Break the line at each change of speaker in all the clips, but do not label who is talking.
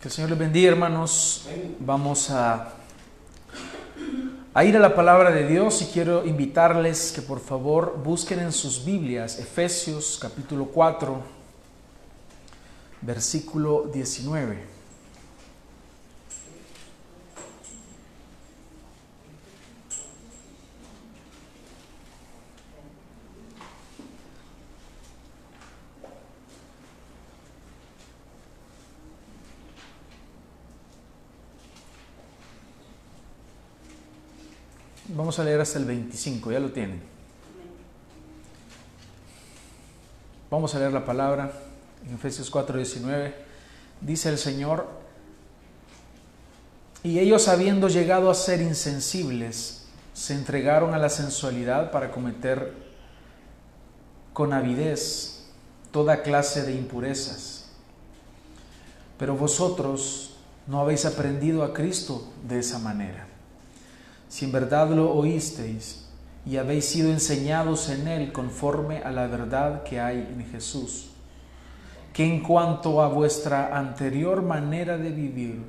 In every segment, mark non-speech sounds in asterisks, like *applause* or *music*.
Que el Señor les bendiga, hermanos. Vamos a, ir a la palabra de Dios y quiero invitarles que por favor busquen en sus Biblias Efesios capítulo 4, versículo 19. A leer hasta el 25, ya lo tienen. Vamos a leer la palabra en Efesios 4:19. Dice el Señor, y ellos habiendo llegado a ser insensibles, se entregaron a la sensualidad para cometer con avidez toda clase de impurezas. Pero vosotros no habéis aprendido a Cristo de esa manera si en verdad lo oísteis y habéis sido enseñados en él conforme a la verdad que hay en Jesús, que en cuanto a vuestra anterior manera de vivir,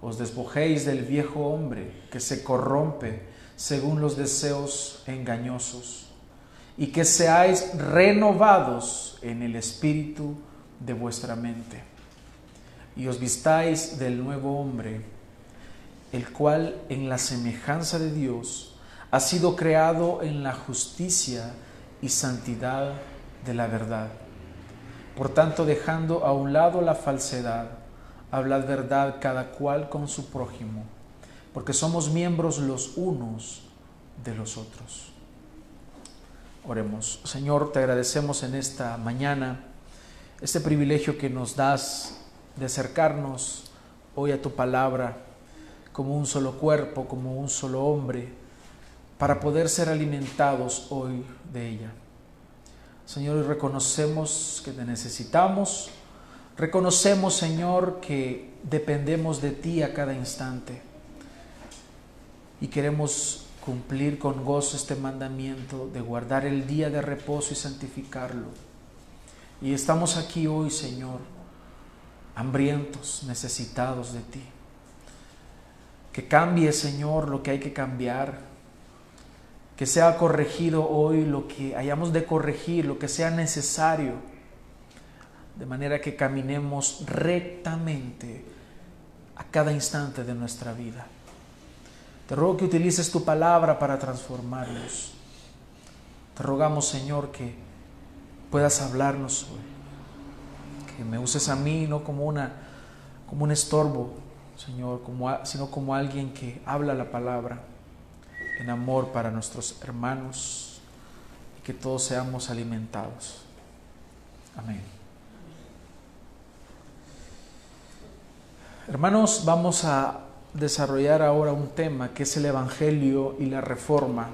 os despojéis del viejo hombre que se corrompe según los deseos engañosos, y que seáis renovados en el espíritu de vuestra mente, y os vistáis del nuevo hombre, el cual en la semejanza de Dios ha sido creado en la justicia y santidad de la verdad. Por tanto, dejando a un lado la falsedad, hablad verdad cada cual con su prójimo, porque somos miembros los unos de los otros. Oremos. Señor, te agradecemos en esta mañana este privilegio que nos das de acercarnos hoy a tu palabra como un solo cuerpo, como un solo hombre, para poder ser alimentados hoy de ella. Señor, reconocemos que te necesitamos, reconocemos, Señor, que dependemos de ti a cada instante y queremos cumplir con gozo este mandamiento de guardar el día de reposo y santificarlo. Y estamos aquí hoy, Señor, hambrientos, necesitados de ti. Que cambie, Señor, lo que hay que cambiar. Que sea corregido hoy lo que hayamos de corregir, lo que sea necesario. De manera que caminemos rectamente a cada instante de nuestra vida. Te ruego que utilices tu palabra para transformarnos. Te rogamos, Señor, que puedas hablarnos hoy. Que me uses a mí no como, una, como un estorbo, Señor, como, sino como alguien que habla la palabra en amor para nuestros hermanos y que todos seamos alimentados. Amén. Hermanos, vamos a desarrollar ahora un tema que es el Evangelio y la Reforma,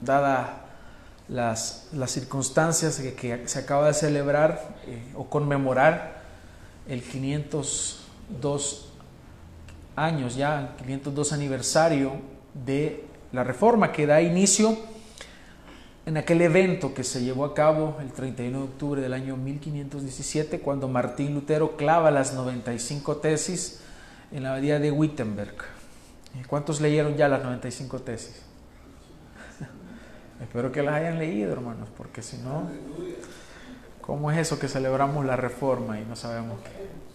dada las, las circunstancias que, se acaba de celebrar eh, o conmemorar el 502 años ya, 502 aniversario de la reforma que da inicio en aquel evento que se llevó a cabo el 31 de octubre del año 1517 cuando Martín Lutero clava las 95 tesis en la abadía de Wittenberg. ¿Cuántos leyeron ya las 95 tesis? *laughs* Espero que las hayan leído, hermanos, porque si no, ¿cómo es eso que celebramos la reforma y no sabemos qué?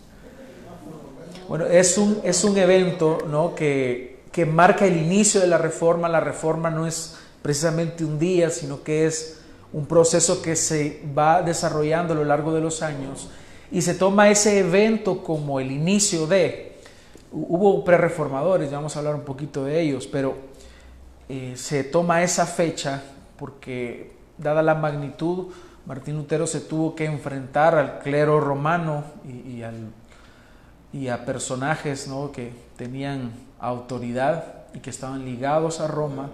Bueno, es un, es un evento ¿no? que, que marca el inicio de la reforma. La reforma no es precisamente un día, sino que es un proceso que se va desarrollando a lo largo de los años y se toma ese evento como el inicio de... Hubo prereformadores, ya vamos a hablar un poquito de ellos, pero eh, se toma esa fecha porque dada la magnitud, Martín Lutero se tuvo que enfrentar al clero romano y, y al y a personajes ¿no? que tenían autoridad y que estaban ligados a Roma,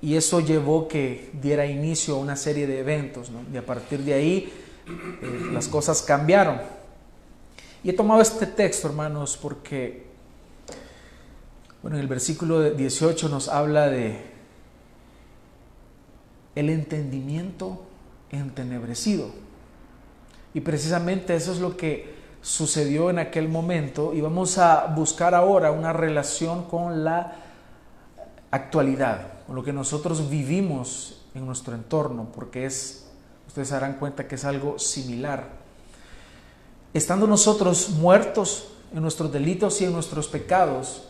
y eso llevó que diera inicio a una serie de eventos, ¿no? y a partir de ahí eh, las cosas cambiaron. Y he tomado este texto, hermanos, porque, bueno, en el versículo 18 nos habla de el entendimiento entenebrecido. Y precisamente eso es lo que sucedió en aquel momento y vamos a buscar ahora una relación con la actualidad, con lo que nosotros vivimos en nuestro entorno, porque es, ustedes se darán cuenta que es algo similar. Estando nosotros muertos en nuestros delitos y en nuestros pecados,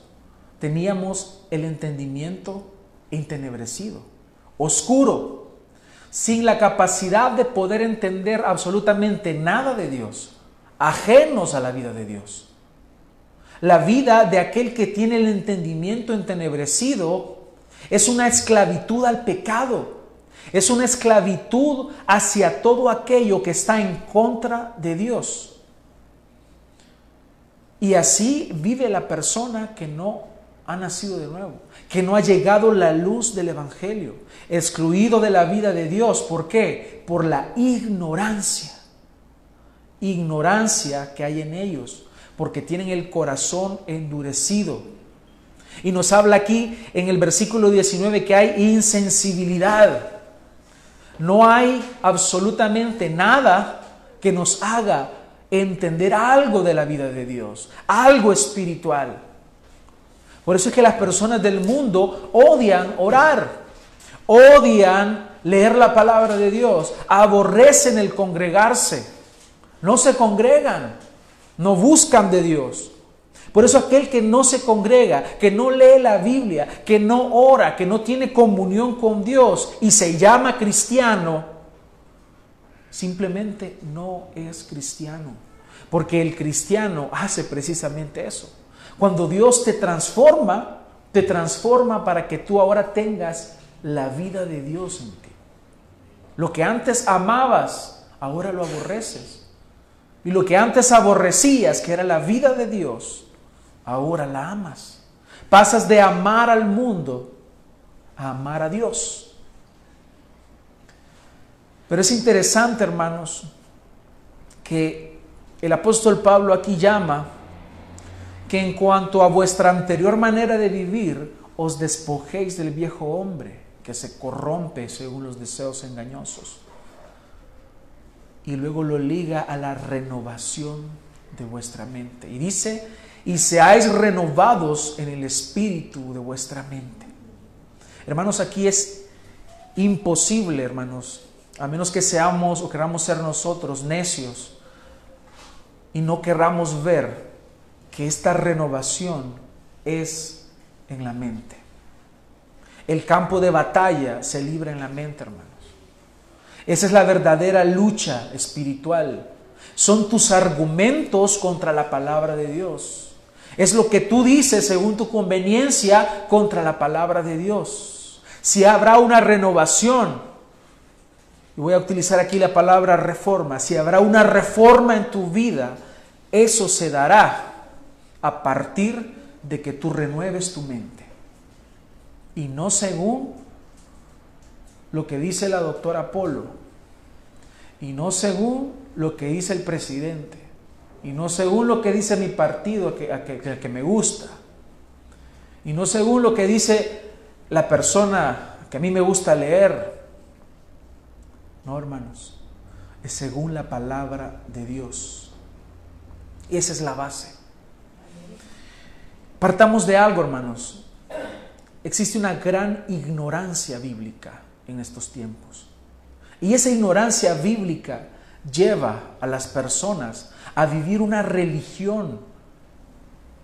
teníamos el entendimiento entenebrecido, oscuro, sin la capacidad de poder entender absolutamente nada de Dios, ajenos a la vida de Dios. La vida de aquel que tiene el entendimiento entenebrecido es una esclavitud al pecado, es una esclavitud hacia todo aquello que está en contra de Dios. Y así vive la persona que no ha nacido de nuevo, que no ha llegado la luz del Evangelio, excluido de la vida de Dios. ¿Por qué? Por la ignorancia. Ignorancia que hay en ellos, porque tienen el corazón endurecido. Y nos habla aquí en el versículo 19 que hay insensibilidad. No hay absolutamente nada que nos haga entender algo de la vida de Dios, algo espiritual. Por eso es que las personas del mundo odian orar, odian leer la palabra de Dios, aborrecen el congregarse, no se congregan, no buscan de Dios. Por eso aquel que no se congrega, que no lee la Biblia, que no ora, que no tiene comunión con Dios y se llama cristiano, simplemente no es cristiano. Porque el cristiano hace precisamente eso. Cuando Dios te transforma, te transforma para que tú ahora tengas la vida de Dios en ti. Lo que antes amabas, ahora lo aborreces. Y lo que antes aborrecías, que era la vida de Dios, ahora la amas. Pasas de amar al mundo a amar a Dios. Pero es interesante, hermanos, que el apóstol Pablo aquí llama que en cuanto a vuestra anterior manera de vivir, os despojéis del viejo hombre que se corrompe según los deseos engañosos. Y luego lo liga a la renovación de vuestra mente. Y dice, y seáis renovados en el espíritu de vuestra mente. Hermanos, aquí es imposible, hermanos, a menos que seamos o queramos ser nosotros necios y no querramos ver que esta renovación es en la mente. El campo de batalla se libra en la mente, hermanos. Esa es la verdadera lucha espiritual. Son tus argumentos contra la palabra de Dios. Es lo que tú dices según tu conveniencia contra la palabra de Dios. Si habrá una renovación, y voy a utilizar aquí la palabra reforma, si habrá una reforma en tu vida, eso se dará a partir de que tú renueves tu mente. Y no según lo que dice la doctora Polo. Y no según lo que dice el presidente. Y no según lo que dice mi partido, que, que, me gusta. Y no según lo que dice la persona que a mí me gusta leer. No, hermanos. Es según la palabra de Dios. Y esa es la base. Partamos de algo, hermanos. Existe una gran ignorancia bíblica en estos tiempos. Y esa ignorancia bíblica lleva a las personas a vivir una religión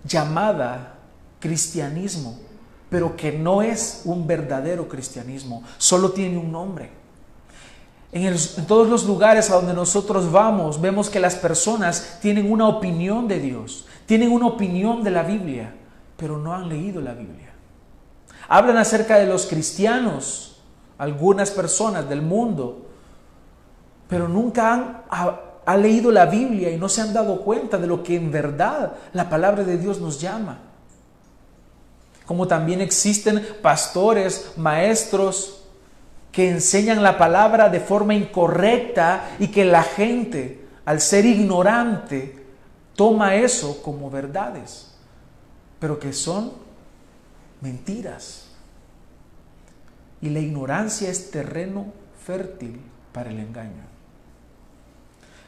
llamada cristianismo, pero que no es un verdadero cristianismo, solo tiene un nombre. En, todos los lugares a donde nosotros vamos, vemos que las personas tienen una opinión de Dios, tienen una opinión de la Biblia, pero no han leído la Biblia. Hablan acerca de los cristianos, algunas personas del mundo, pero nunca han leído la Biblia y no se han dado cuenta de lo que en verdad la palabra de Dios nos llama. Como también existen pastores, maestros que enseñan la palabra de forma incorrecta y que la gente, al ser ignorante, toma eso como verdades pero que son mentiras. Y la ignorancia es terreno fértil para el engaño.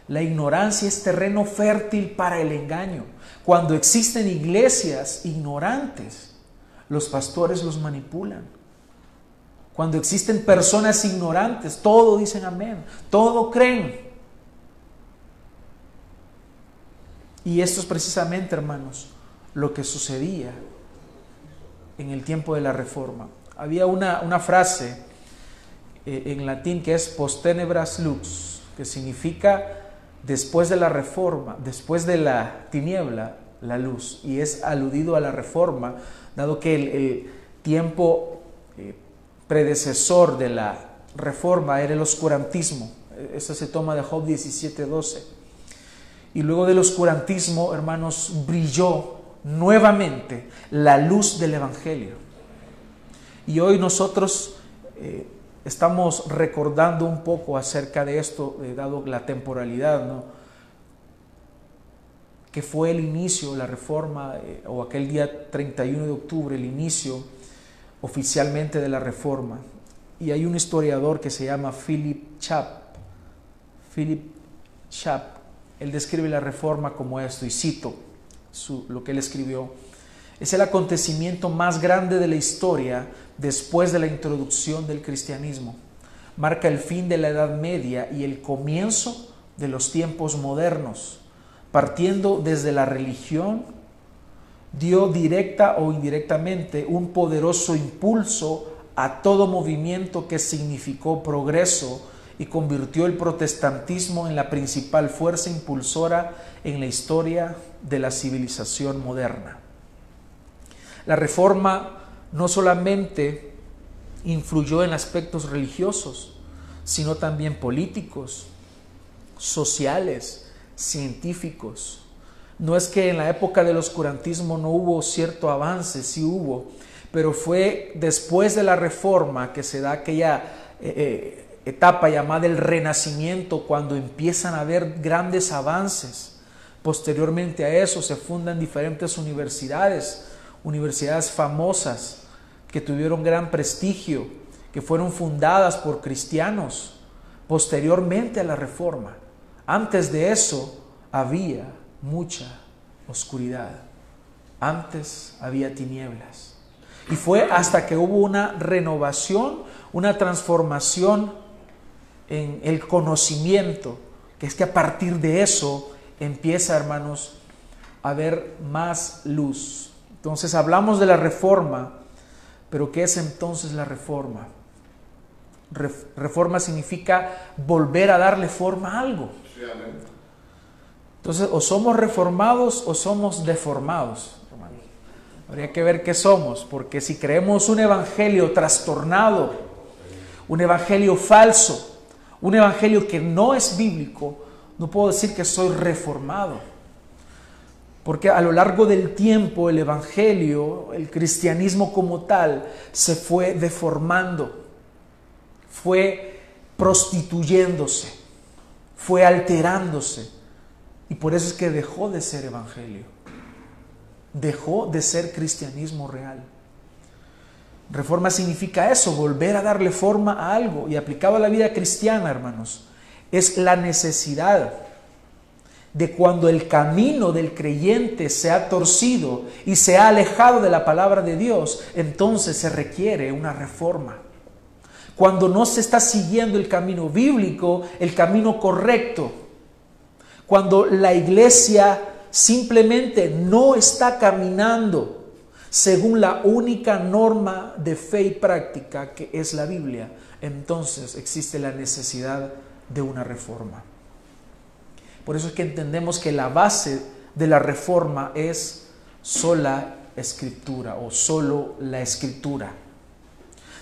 La ignorancia es terreno fértil para el engaño. Cuando existen iglesias ignorantes, los pastores los manipulan. Cuando existen personas ignorantes, todo dicen amén, todo creen. Y esto es precisamente, hermanos, lo que sucedía en el tiempo de la reforma. Había una, una frase eh, en latín que es post tenebras lux, que significa después de la reforma, después de la tiniebla, la luz. Y es aludido a la reforma, dado que el, tiempo eh, predecesor de la reforma era el oscurantismo. Eso se toma de Job 17:12. Y luego del oscurantismo, hermanos, brilló nuevamente la luz del Evangelio. Y hoy nosotros eh, estamos recordando un poco acerca de esto, eh, dado la temporalidad, ¿no? que fue el inicio, la reforma, eh, o aquel día 31 de octubre, el inicio oficialmente de la reforma. Y hay un historiador que se llama Philip Chap. Philip Chap, él describe la reforma como esto, y cito lo que él escribió. Es el acontecimiento más grande de la historia después de la introducción del cristianismo. Marca el fin de la Edad Media y el comienzo de los tiempos modernos. Partiendo desde la religión, dio directa o indirectamente un poderoso impulso a todo movimiento que significó progreso y convirtió el protestantismo en la principal fuerza impulsora en la historia de la civilización moderna. La reforma no solamente influyó en aspectos religiosos, sino también políticos, sociales, científicos. No es que en la época del oscurantismo no hubo cierto avance, sí hubo, pero fue después de la reforma que se da aquella eh, eh, etapa llamada el renacimiento, cuando empiezan a haber grandes avances. Posteriormente a eso se fundan diferentes universidades, universidades famosas que tuvieron gran prestigio, que fueron fundadas por cristianos posteriormente a la reforma. Antes de eso había mucha oscuridad. Antes había tinieblas. Y fue hasta que hubo una renovación, una transformación en el conocimiento, que es que a partir de eso empieza, hermanos, a haber más luz. Entonces hablamos de la reforma, pero ¿qué es entonces la reforma? Reforma significa volver a darle forma a algo. Entonces, o somos reformados o somos deformados. Habría que ver qué somos, porque si creemos un evangelio trastornado, un evangelio falso, un evangelio que no es bíblico, no puedo decir que soy reformado. Porque a lo largo del tiempo el Evangelio, el cristianismo como tal, se fue deformando, fue prostituyéndose, fue alterándose. Y por eso es que dejó de ser Evangelio, dejó de ser cristianismo real. Reforma significa eso, volver a darle forma a algo. Y aplicado a la vida cristiana, hermanos, es la necesidad de cuando el camino del creyente se ha torcido y se ha alejado de la palabra de Dios, entonces se requiere una reforma. Cuando no se está siguiendo el camino bíblico, el camino correcto, cuando la iglesia simplemente no está caminando según la única norma de fe y práctica que es la Biblia, entonces existe la necesidad de una reforma. Por eso es que entendemos que la base de la reforma es sola escritura o solo la escritura.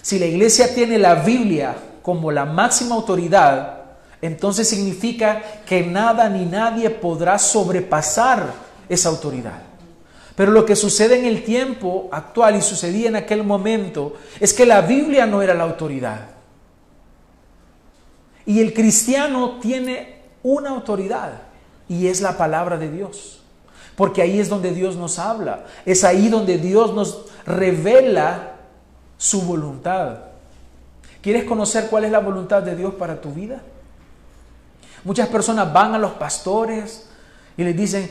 Si la iglesia tiene la Biblia como la máxima autoridad, entonces significa que nada ni nadie podrá sobrepasar esa autoridad. Pero lo que sucede en el tiempo actual y sucedía en aquel momento es que la Biblia no era la autoridad. Y el cristiano tiene una autoridad y es la palabra de Dios. Porque ahí es donde Dios nos habla, es ahí donde Dios nos revela su voluntad. ¿Quieres conocer cuál es la voluntad de Dios para tu vida? Muchas personas van a los pastores y les dicen,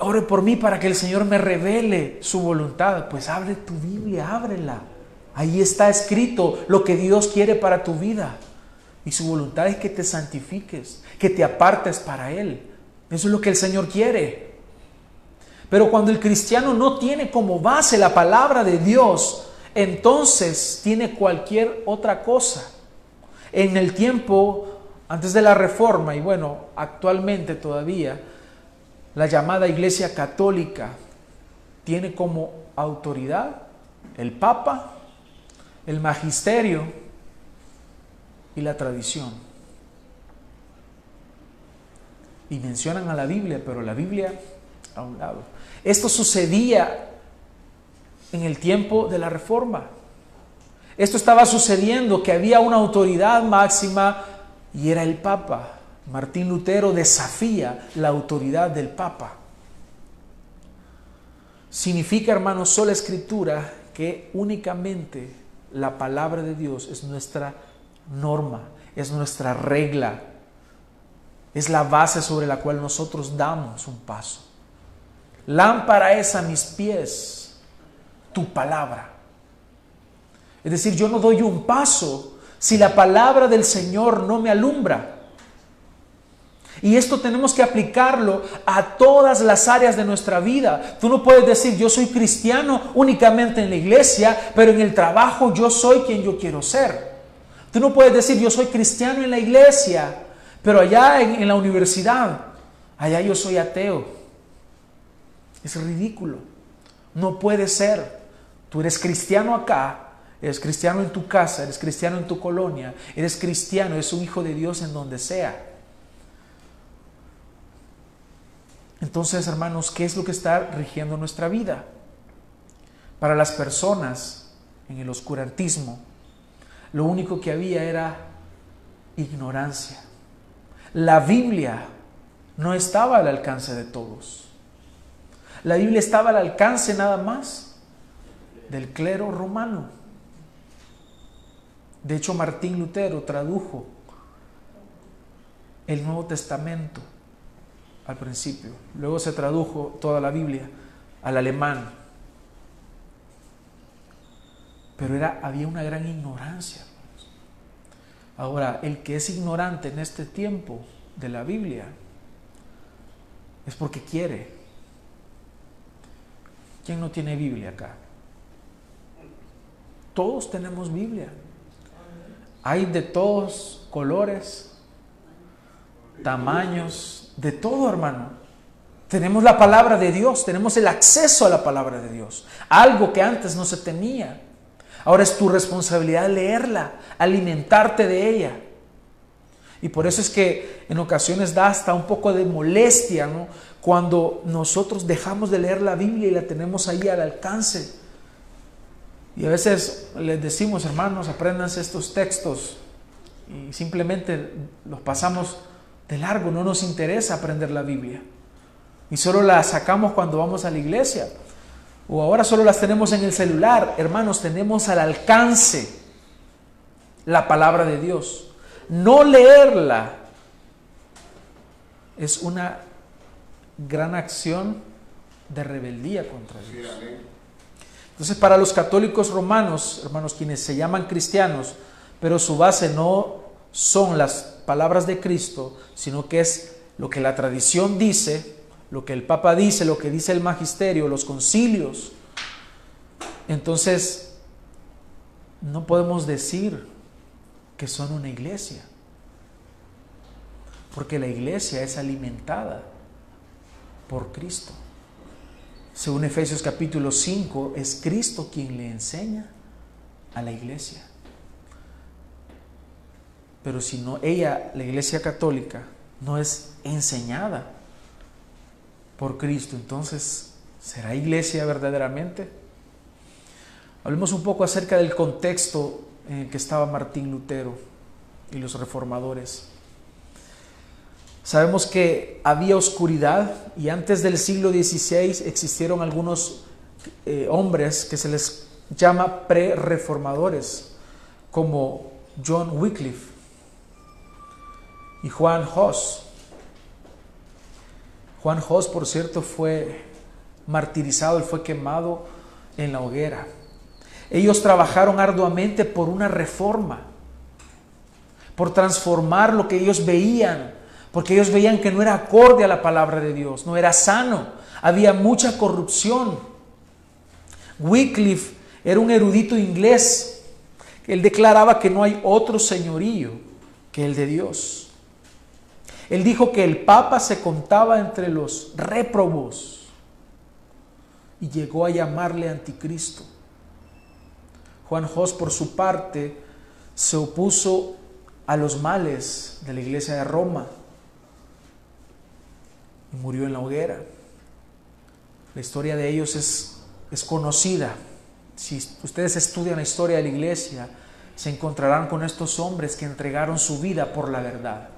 ore por mí para que el Señor me revele su voluntad. Pues abre tu Biblia, ábrela. Ahí está escrito lo que Dios quiere para tu vida. Y su voluntad es que te santifiques, que te apartes para Él. Eso es lo que el Señor quiere. Pero cuando el cristiano no tiene como base la palabra de Dios, entonces tiene cualquier otra cosa. En el tiempo antes de la reforma y bueno, actualmente todavía, la llamada Iglesia Católica tiene como autoridad el Papa, el Magisterio y la tradición. Y mencionan a la Biblia, pero la Biblia a un lado. Esto sucedía en el tiempo de la Reforma. Esto estaba sucediendo, que había una autoridad máxima y era el Papa. Martín Lutero desafía la autoridad del Papa. Significa, hermanos, sola escritura que únicamente la palabra de Dios es nuestra norma, es nuestra regla, es la base sobre la cual nosotros damos un paso. Lámpara es a mis pies tu palabra. Es decir, yo no doy un paso si la palabra del Señor no me alumbra. Y esto tenemos que aplicarlo a todas las áreas de nuestra vida. Tú no puedes decir, yo soy cristiano únicamente en la iglesia, pero en el trabajo yo soy quien yo quiero ser. Tú no puedes decir, yo soy cristiano en la iglesia, pero allá en, la universidad, allá yo soy ateo. Es ridículo. No puede ser. Tú eres cristiano acá, eres cristiano en tu casa, eres cristiano en tu colonia, eres cristiano, eres un hijo de Dios en donde sea. Entonces, hermanos, ¿qué es lo que está rigiendo nuestra vida? Para las personas en el oscurantismo, lo único que había era ignorancia. La Biblia no estaba al alcance de todos. La Biblia estaba al alcance nada más del clero romano. De hecho, Martín Lutero tradujo el Nuevo Testamento al principio. Luego se tradujo toda la Biblia al alemán. Pero era, había una gran ignorancia. Ahora, el que es ignorante en este tiempo de la Biblia es porque quiere. ¿Quién no tiene Biblia acá? Todos tenemos Biblia. Hay de todos colores, tamaños, de todo, hermano. Tenemos la palabra de Dios, tenemos el acceso a la palabra de Dios, algo que antes no se tenía. Ahora es tu responsabilidad leerla, alimentarte de ella. Y por eso es que en ocasiones da hasta un poco de molestia, ¿no? Cuando nosotros dejamos de leer la Biblia y la tenemos ahí al alcance. Y a veces les decimos, hermanos, apréndanse estos textos y simplemente los pasamos de largo, no nos interesa aprender la Biblia. Y solo la sacamos cuando vamos a la iglesia. O ahora solo las tenemos en el celular. Hermanos, tenemos al alcance la palabra de Dios. No leerla es una gran acción de rebeldía contra Dios. Entonces, para los católicos romanos, hermanos, quienes se llaman cristianos, pero su base no son las palabras de Cristo, sino que es lo que la tradición dice, lo que el Papa dice, lo que dice el magisterio, los concilios. Entonces, no podemos decir que son una iglesia, porque la iglesia es alimentada por Cristo. Según Efesios capítulo 5, es Cristo quien le enseña a la iglesia. Pero si no, ella, la iglesia católica, no es enseñada por Cristo, entonces, ¿será iglesia verdaderamente? Hablemos un poco acerca del contexto en el que estaba Martín Lutero y los reformadores. Sabemos que había oscuridad y antes del siglo XVI existieron algunos eh, hombres que se les llama pre-reformadores, como John Wycliffe y Juan Hoss. Juan Jos, por cierto, fue martirizado, él fue quemado en la hoguera. Ellos trabajaron arduamente por una reforma, por transformar lo que ellos veían, porque ellos veían que no era acorde a la palabra de Dios, no era sano, había mucha corrupción. Wycliffe era un erudito inglés, él declaraba que no hay otro señorío que el de Dios. Él dijo que el Papa se contaba entre los réprobos y llegó a llamarle anticristo. Juan Jos, por su parte, se opuso a los males de la iglesia de Roma y murió en la hoguera. La historia de ellos es, es conocida. Si ustedes estudian la historia de la iglesia, se encontrarán con estos hombres que entregaron su vida por la verdad.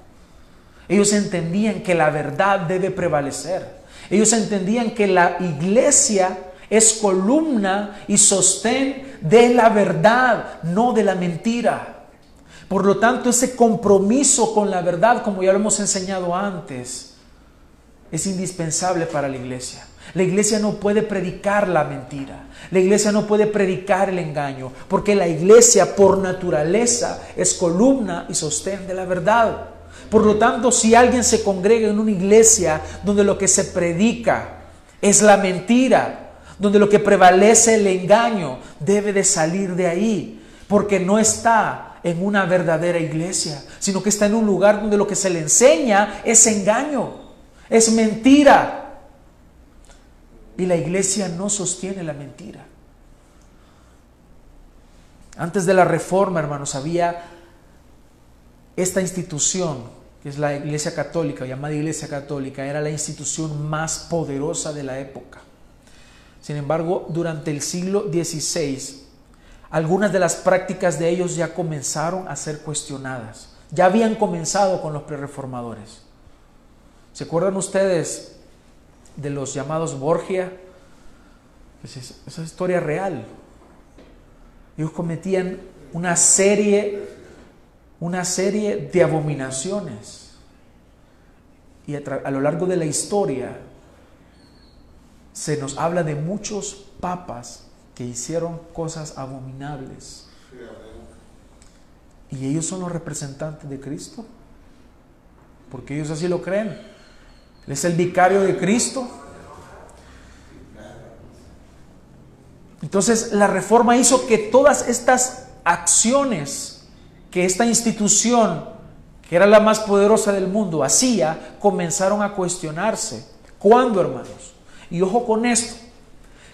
Ellos entendían que la verdad debe prevalecer. Ellos entendían que la iglesia es columna y sostén de la verdad, no de la mentira. Por lo tanto, ese compromiso con la verdad, como ya lo hemos enseñado antes, es indispensable para la iglesia. La iglesia no puede predicar la mentira. La iglesia no puede predicar el engaño, porque la iglesia por naturaleza es columna y sostén de la verdad. Por lo tanto, si alguien se congrega en una iglesia donde lo que se predica es la mentira, donde lo que prevalece el engaño, debe de salir de ahí, porque no está en una verdadera iglesia, sino que está en un lugar donde lo que se le enseña es engaño, es mentira. Y la iglesia no sostiene la mentira. Antes de la reforma, hermanos, había esta institución es la Iglesia Católica, llamada Iglesia Católica, era la institución más poderosa de la época. Sin embargo, durante el siglo XVI, algunas de las prácticas de ellos ya comenzaron a ser cuestionadas. Ya habían comenzado con los prereformadores. ¿Se acuerdan ustedes de los llamados Borgia? Pues esa es historia real. Ellos cometían una serie una serie de abominaciones. Y a, lo largo de la historia se nos habla de muchos papas que hicieron cosas abominables. Y ellos son los representantes de Cristo. Porque ellos así lo creen. Él es el vicario de Cristo. Entonces la reforma hizo que todas estas acciones que esta institución, que era la más poderosa del mundo, hacía, comenzaron a cuestionarse. ¿Cuándo, hermanos? Y ojo con esto.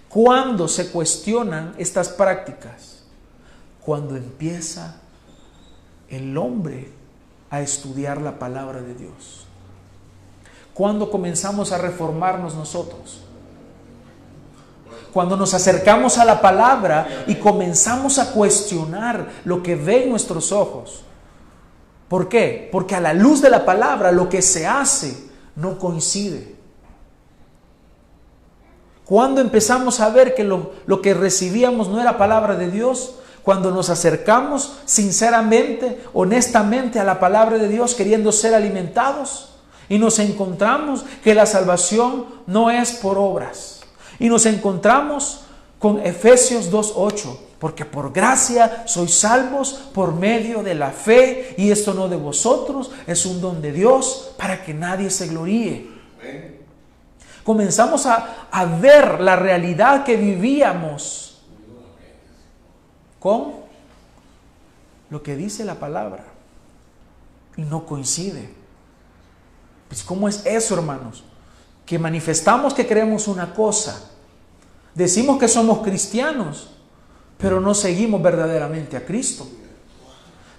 ¿Cuándo se cuestionan estas prácticas? Cuando empieza el hombre a estudiar la palabra de Dios. ¿Cuándo comenzamos a reformarnos nosotros? Cuando nos acercamos a la palabra y comenzamos a cuestionar lo que ven nuestros ojos. ¿Por qué? Porque a la luz de la palabra lo que se hace no coincide. Cuando empezamos a ver que lo, lo, que recibíamos no era palabra de Dios, cuando nos acercamos sinceramente, honestamente a la palabra de Dios queriendo ser alimentados y nos encontramos que la salvación no es por obras. Y nos encontramos con Efesios 2.8, porque por gracia sois salvos por medio de la fe, y esto no de vosotros, es un don de Dios para que nadie se gloríe. Comenzamos a, a ver la realidad que vivíamos con lo que dice la palabra, y no coincide. Pues, ¿Cómo es eso, hermanos? que manifestamos que creemos una cosa, decimos que somos cristianos, pero no seguimos verdaderamente a Cristo.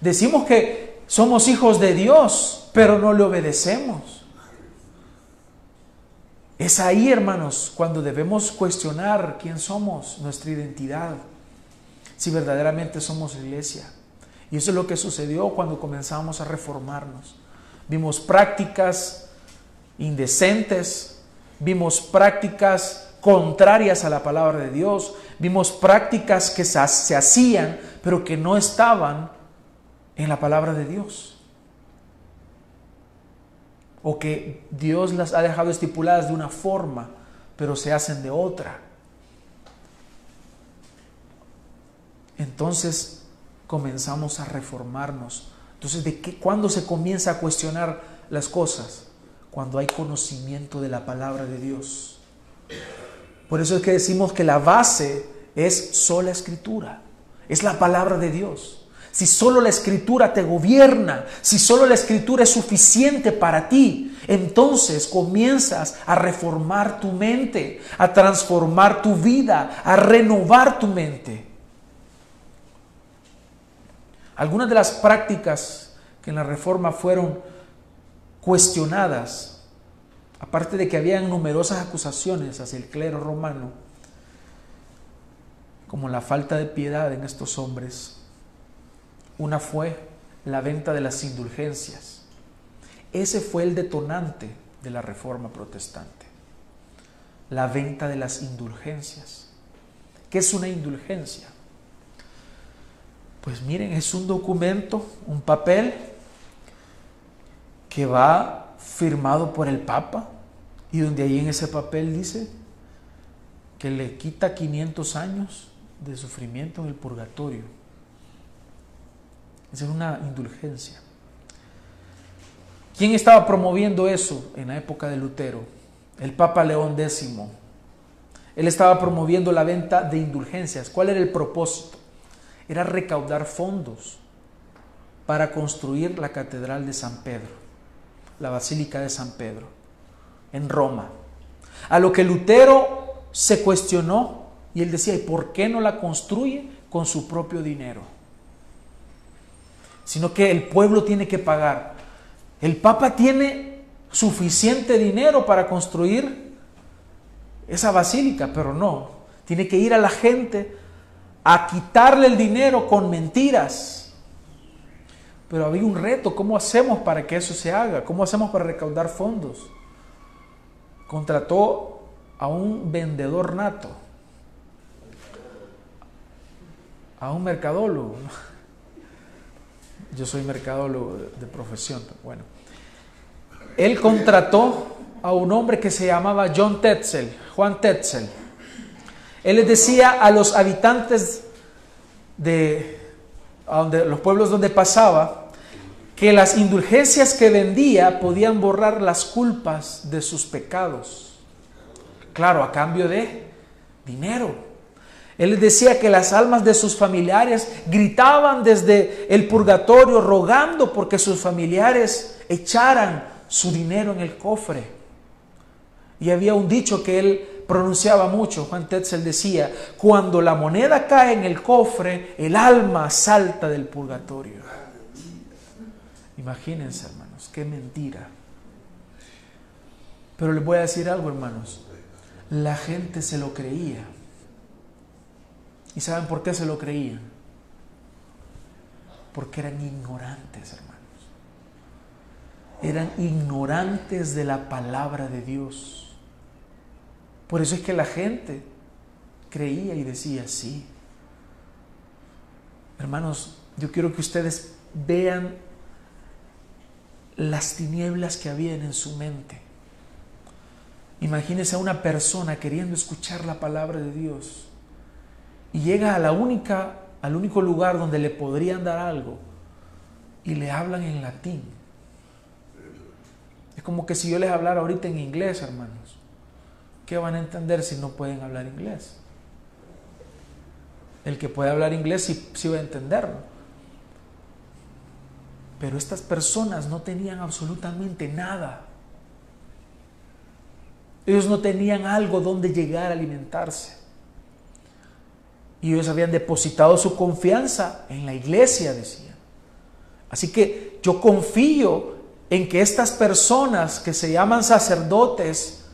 Decimos que somos hijos de Dios, pero no le obedecemos. Es ahí, hermanos, cuando debemos cuestionar quién somos, nuestra identidad, si verdaderamente somos iglesia. Y eso es lo que sucedió cuando comenzamos a reformarnos. Vimos prácticas indecentes, vimos prácticas contrarias a la palabra de Dios, vimos prácticas que se hacían, pero que no estaban en la palabra de Dios. o que Dios las ha dejado estipuladas de una forma, pero se hacen de otra. Entonces comenzamos a reformarnos. Entonces, ¿de qué, ¿cuándo se comienza a cuestionar las cosas? Cuando hay conocimiento de la palabra de Dios. Por eso es que decimos que la base es sola escritura, es la palabra de Dios. Si solo la escritura te gobierna, si solo la escritura es suficiente para ti, entonces comienzas a reformar tu mente, a transformar tu vida, a renovar tu mente. Algunas de las prácticas que en la reforma fueron cuestionadas, aparte de que habían numerosas acusaciones hacia el clero romano, como la falta de piedad en estos hombres, una fue la venta de las indulgencias. Ese fue el detonante de la reforma protestante. La venta de las indulgencias. ¿Qué es una indulgencia? Pues miren, es un documento, un papel que va firmado por el Papa y donde ahí en ese papel dice que le quita 500 años de sufrimiento en el purgatorio. Esa es una indulgencia. ¿Quién estaba promoviendo eso en la época de Lutero? El Papa León X. Él estaba promoviendo la venta de indulgencias. ¿Cuál era el propósito? Era recaudar fondos para construir la Catedral de San Pedro, la Basílica de San Pedro, en Roma. A lo que Lutero se cuestionó y él decía, ¿y por qué no la construye con su propio dinero? sino que el pueblo tiene que pagar. El Papa tiene suficiente dinero para construir esa basílica, pero no, tiene que ir a la gente a quitarle el dinero con mentiras. Pero había un reto, ¿cómo hacemos para que eso se haga? ¿Cómo hacemos para recaudar fondos? Contrató a un vendedor nato, a un mercadólogo. Yo soy mercadólogo de profesión. Bueno, él contrató a un hombre que se llamaba John Tetzel, Juan Tetzel. Él les decía a los habitantes de donde, los pueblos donde pasaba que las indulgencias que vendía podían borrar las culpas de sus pecados. Claro, a cambio de dinero. Él decía que las almas de sus familiares gritaban desde el purgatorio rogando porque sus familiares echaran su dinero en el cofre. Y había un dicho que él pronunciaba mucho, Juan Tetzel decía, cuando la moneda cae en el cofre, el alma salta del purgatorio. Imagínense, hermanos, qué mentira. Pero les voy a decir algo, hermanos, la gente se lo creía. ¿Y saben por qué se lo creían? Porque eran ignorantes, hermanos. Eran ignorantes de la palabra de Dios. Por eso es que la gente creía y decía, sí. Hermanos, yo quiero que ustedes vean las tinieblas que habían en su mente. Imagínense a una persona queriendo escuchar la palabra de Dios y llega a la única, al único lugar donde le podrían dar algo y le hablan en latín. Es como que si yo les hablara ahorita en inglés, hermanos. ¿Qué van a entender si no pueden hablar inglés? El que puede hablar inglés sí, sí va a entenderlo. Pero estas personas no tenían absolutamente nada. Ellos no tenían algo donde llegar a alimentarse. Y ellos habían depositado su confianza en la iglesia, decían. Así que yo confío en que estas personas que se llaman sacerdotes,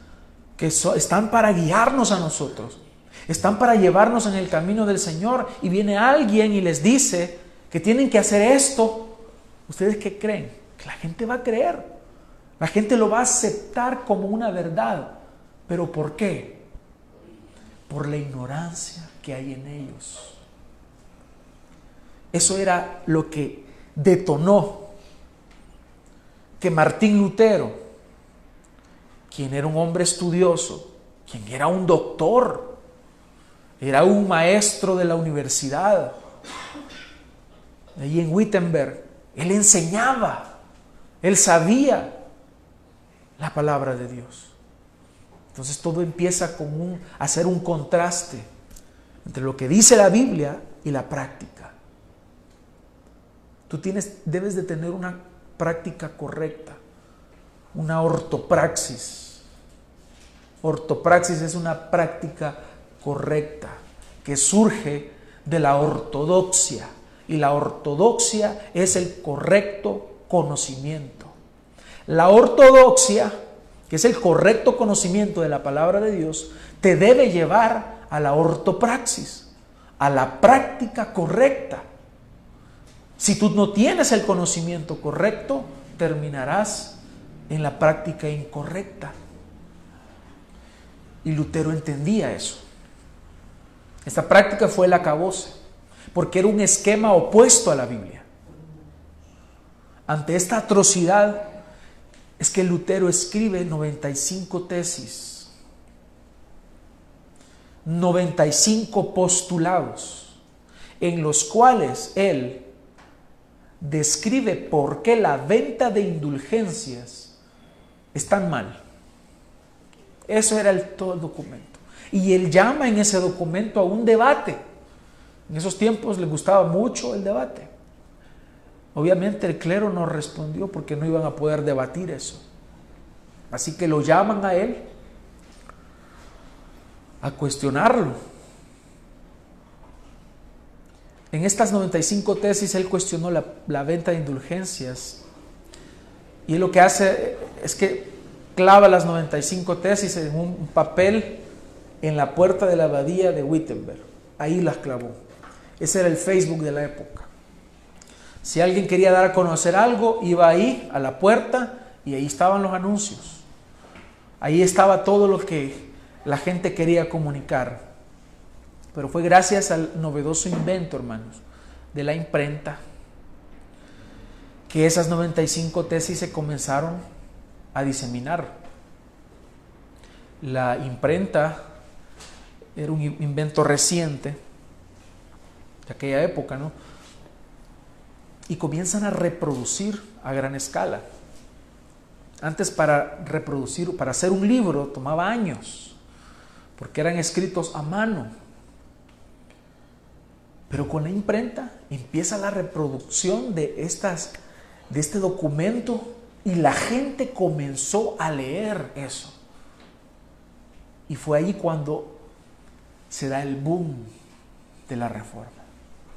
que están para guiarnos a nosotros, están para llevarnos en el camino del Señor, y viene alguien y les dice que tienen que hacer esto, ¿ustedes qué creen? Que la gente va a creer, la gente lo va a aceptar como una verdad. ¿Pero por qué? Por la ignorancia que hay en ellos. Eso era lo que detonó que Martín Lutero quien era un hombre estudioso, quien era un doctor, era un maestro de la universidad, allí en Wittenberg, él enseñaba, él sabía la palabra de Dios. Entonces todo empieza con un, a hacer un contraste entre lo que dice la Biblia y la práctica. Tú tienes, debes de tener una práctica correcta, una ortopraxis. Ortopraxis es una práctica correcta que surge de la ortodoxia y la ortodoxia es el correcto conocimiento. La ortodoxia, que es el correcto conocimiento de la palabra de Dios, te debe llevar a la ortopraxis, a la práctica correcta. Si tú no tienes el conocimiento correcto, terminarás en la práctica incorrecta. Y Lutero entendía eso. Esta práctica fue el acabose, porque era un esquema opuesto a la Biblia. Ante esta atrocidad es que Lutero escribe 95 tesis, 95 postulados, en los cuales él describe por qué la venta de indulgencias es tan mal. Eso era el, todo el documento. Y él llama en ese documento a un debate. En esos tiempos le gustaba mucho el debate. Obviamente el clero no respondió porque no iban a poder debatir eso. Así que lo llaman a él a cuestionarlo. En estas 95 tesis él cuestionó la, venta de indulgencias y lo que hace es que clava las 95 tesis en un papel en la puerta de la abadía de Wittenberg. Ahí las clavó. Ese era el Facebook de la época. Si alguien quería dar a conocer algo, iba ahí a la puerta y ahí estaban los anuncios. Ahí estaba todo lo que la gente quería comunicar. Pero fue gracias al novedoso invento, hermanos, de la imprenta, que esas 95 tesis se comenzaron a diseminar. La imprenta era un invento reciente de aquella época, ¿no? Y comienzan a reproducir a gran escala. Antes para reproducir, para hacer un libro tomaba años, porque eran escritos a mano. Pero con la imprenta empieza la reproducción de, estas, de este documento y la gente comenzó a leer eso. Y fue ahí cuando se da el boom de la reforma.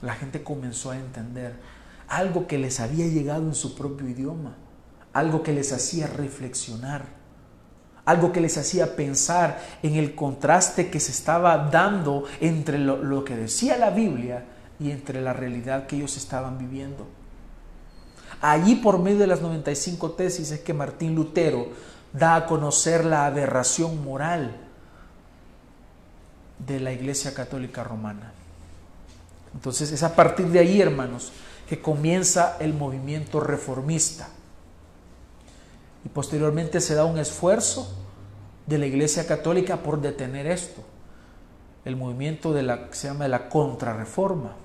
La gente comenzó a entender algo que les había llegado en su propio idioma, algo que les hacía reflexionar, algo que les hacía pensar en el contraste que se estaba dando entre lo, que decía la Biblia y entre la realidad que ellos estaban viviendo. Allí por medio de las 95 tesis es que Martín Lutero da a conocer la aberración moral de la Iglesia Católica Romana. Entonces es a partir de ahí, hermanos, que comienza el movimiento reformista. Y posteriormente se da un esfuerzo de la Iglesia Católica por detener esto. El movimiento de la que se llama la contrarreforma.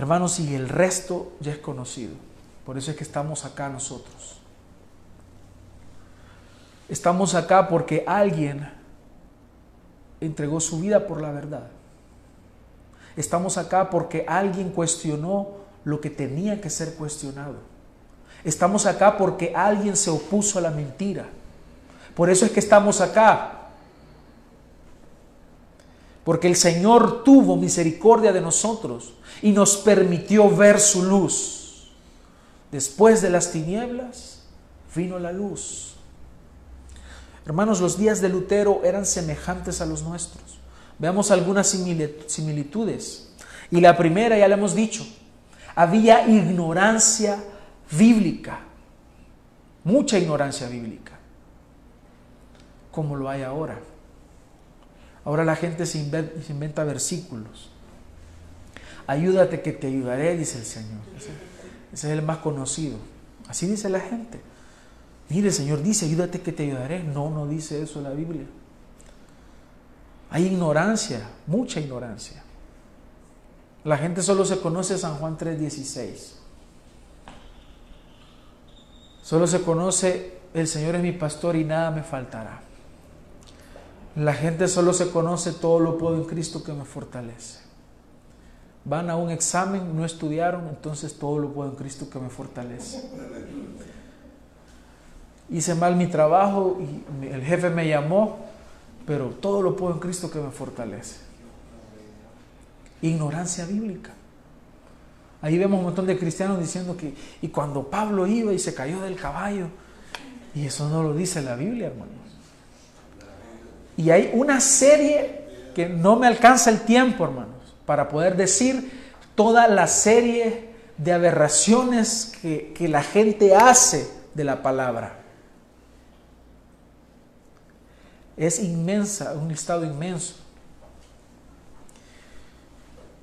Hermanos, y el resto ya es conocido. Por eso es que estamos acá nosotros. Estamos acá porque alguien entregó su vida por la verdad. Estamos acá porque alguien cuestionó lo que tenía que ser cuestionado. Estamos acá porque alguien se opuso a la mentira. Por eso es que estamos acá. Porque el Señor tuvo misericordia de nosotros y nos permitió ver su luz. Después de las tinieblas vino la luz. Hermanos, los días de Lutero eran semejantes a los nuestros. Veamos algunas similitudes. Y la primera, ya le hemos dicho, había ignorancia bíblica, mucha ignorancia bíblica, como lo hay ahora. Ahora la gente se inventa, versículos. Ayúdate que te ayudaré, dice el Señor. ese es el más conocido. Así dice la gente. Mire, el Señor dice, ayúdate que te ayudaré. No, no dice eso la Biblia. Hay ignorancia, mucha ignorancia. La gente solo se conoce San Juan 3:16. Solo se conoce el Señor es mi pastor y nada me faltará. La gente solo se conoce todo lo puedo en Cristo que me fortalece. Van a un examen, no estudiaron, entonces todo lo puedo en Cristo que me fortalece. Hice mal mi trabajo y el jefe me llamó, pero todo lo puedo en Cristo que me fortalece. Ignorancia bíblica. Ahí vemos un montón de cristianos diciendo que, y cuando Pablo iba y se cayó del caballo, y eso no lo dice la Biblia, hermanos. Y hay una serie que no me alcanza el tiempo, hermanos, para poder decir toda la serie de aberraciones que, que la gente hace de la palabra. Es inmensa, un listado inmenso.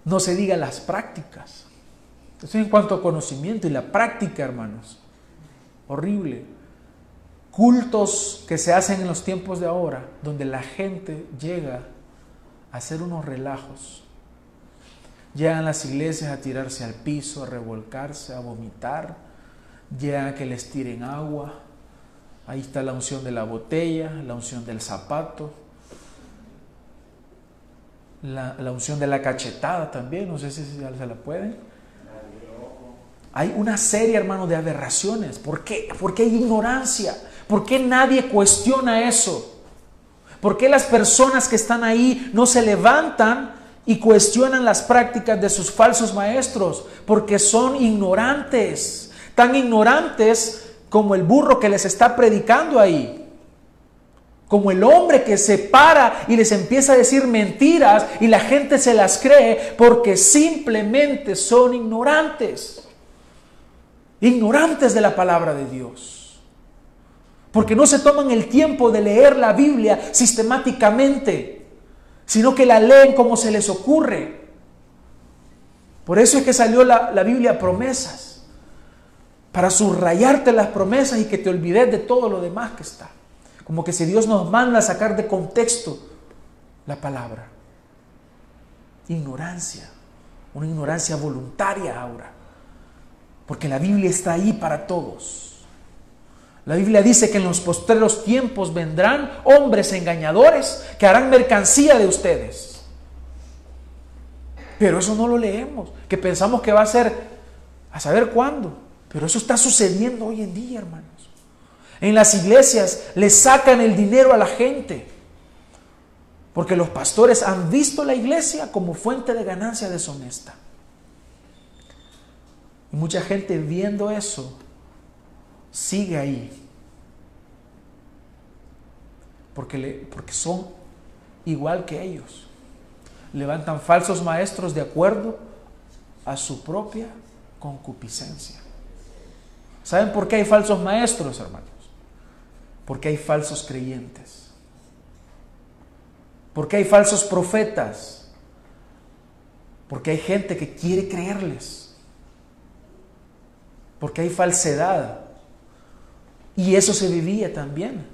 No se diga las prácticas. Eso en cuanto a conocimiento y la práctica, hermanos. Horrible. Cultos que se hacen en los tiempos de ahora, donde la gente llega a hacer unos relajos. Llegan las iglesias a tirarse al piso, a revolcarse, a vomitar. Llegan a que les tiren agua. Ahí está la unción de la botella, la unción del zapato, la, unción de la cachetada también, no sé si se la pueden. Hay una serie, hermano, de aberraciones. ¿Por qué? Porque hay ignorancia. ¿Por qué nadie cuestiona eso? ¿Por qué las personas que están ahí no se levantan y cuestionan las prácticas de sus falsos maestros? Porque son ignorantes. Tan ignorantes como el burro que les está predicando ahí como el hombre que se para y les empieza a decir mentiras y la gente se las cree porque simplemente son ignorantes. Ignorantes de la palabra de Dios. Porque no se toman el tiempo de leer la Biblia sistemáticamente, sino que la leen como se les ocurre. Por eso es que salió la, la Biblia promesas, para subrayarte las promesas y que te olvides de todo lo demás que está. Como que si Dios nos manda a sacar de contexto la palabra. Ignorancia, una ignorancia voluntaria ahora. Porque la Biblia está ahí para todos. La Biblia dice que en los postreros tiempos vendrán hombres engañadores que harán mercancía de ustedes. Pero eso no lo leemos, que pensamos que va a ser a saber cuándo. Pero eso está sucediendo hoy en día, hermano. En las iglesias le sacan el dinero a la gente. Porque los pastores han visto la iglesia como fuente de ganancia deshonesta. Y mucha gente viendo eso sigue ahí. Porque, le, porque son igual que ellos. Levantan falsos maestros de acuerdo a su propia concupiscencia. ¿Saben por qué hay falsos maestros, hermano? Porque hay falsos creyentes. Porque hay falsos profetas. Porque hay gente que quiere creerles. Porque hay falsedad. Y eso se vivía también.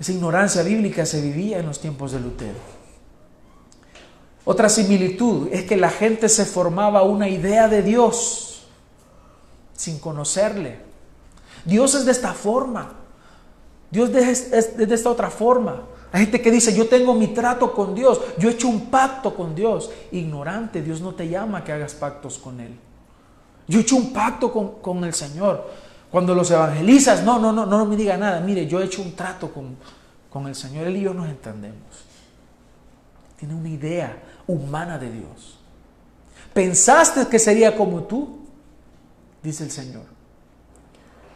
Esa ignorancia bíblica se vivía en los tiempos de Lutero. Otra similitud es que la gente se formaba una idea de Dios sin conocerle. Dios es de esta forma. Dios es de esta otra forma. Hay gente que dice, yo tengo mi trato con Dios, yo he hecho un pacto con Dios. Ignorante, Dios no te llama a que hagas pactos con Él. Yo he hecho un pacto con, con el Señor. Cuando los evangelizas, no, no, no, no me diga nada. Mire, yo he hecho un trato con, con el Señor. Él y yo nos entendemos. Tiene una idea humana de Dios. ¿Pensaste que sería como tú? Dice el Señor.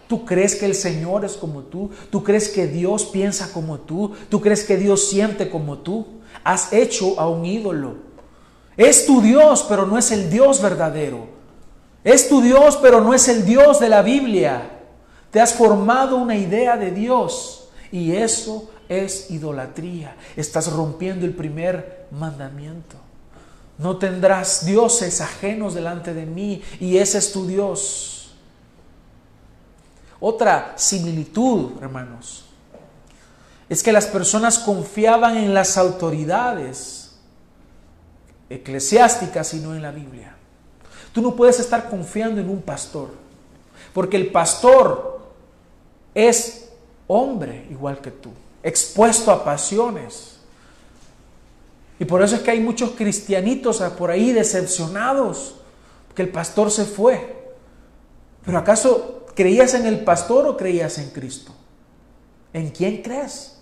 ¿Tú crees que el Señor es como tú? ¿Tú crees que Dios piensa como tú? ¿Tú crees que Dios siente como tú? Has hecho a un ídolo. Es tu Dios, pero no es el Dios verdadero. Es tu Dios, pero no es el Dios de la Biblia. Te has formado una idea de Dios y eso es idolatría. Estás rompiendo el primer mandamiento. No tendrás dioses ajenos delante de mí y ese es tu Dios. Otra similitud, hermanos, es que las personas confiaban en las autoridades eclesiásticas y no en la Biblia. Tú no puedes estar confiando en un pastor, porque el pastor es hombre igual que tú, expuesto a pasiones. Y por eso es que hay muchos cristianitos por ahí decepcionados, que el pastor se fue. Pero ¿acaso creías en el pastor o creías en Cristo? ¿En quién crees?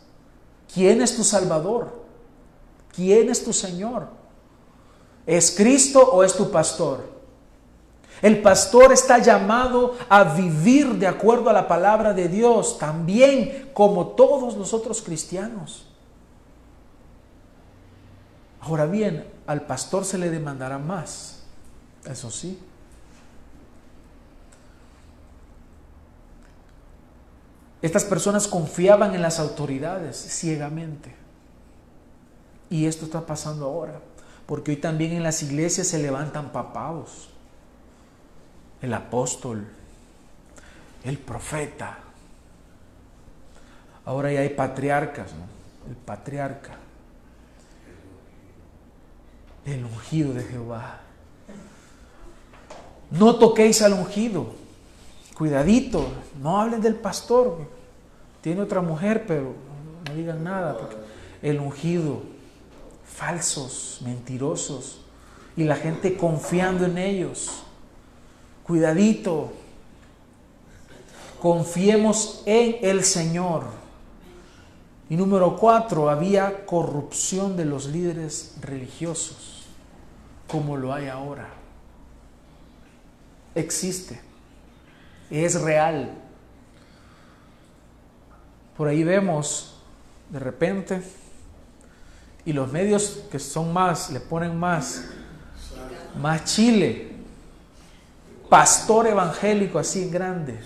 ¿Quién es tu Salvador? ¿Quién es tu Señor? ¿Es Cristo o es tu pastor? El pastor está llamado a vivir de acuerdo a la palabra de Dios, también como todos los otros cristianos. Ahora bien, al pastor se le demandará más, eso sí. Estas personas confiaban en las autoridades ciegamente. Y esto está pasando ahora, porque hoy también en las iglesias se levantan papados. El apóstol, el profeta. Ahora ya hay patriarcas, ¿no? El patriarca. El ungido de Jehová. No toquéis al ungido. Cuidadito, no hablen del pastor. Tiene otra mujer, pero no digan nada. El ungido, falsos, mentirosos, y la gente confiando en ellos. Cuidadito. Confiemos en el Señor. Y número cuatro, había corrupción de los líderes religiosos, como lo hay ahora. Existe es real. Por ahí vemos de repente, y los medios que son más, le ponen más, más chile, pastor evangélico así grande.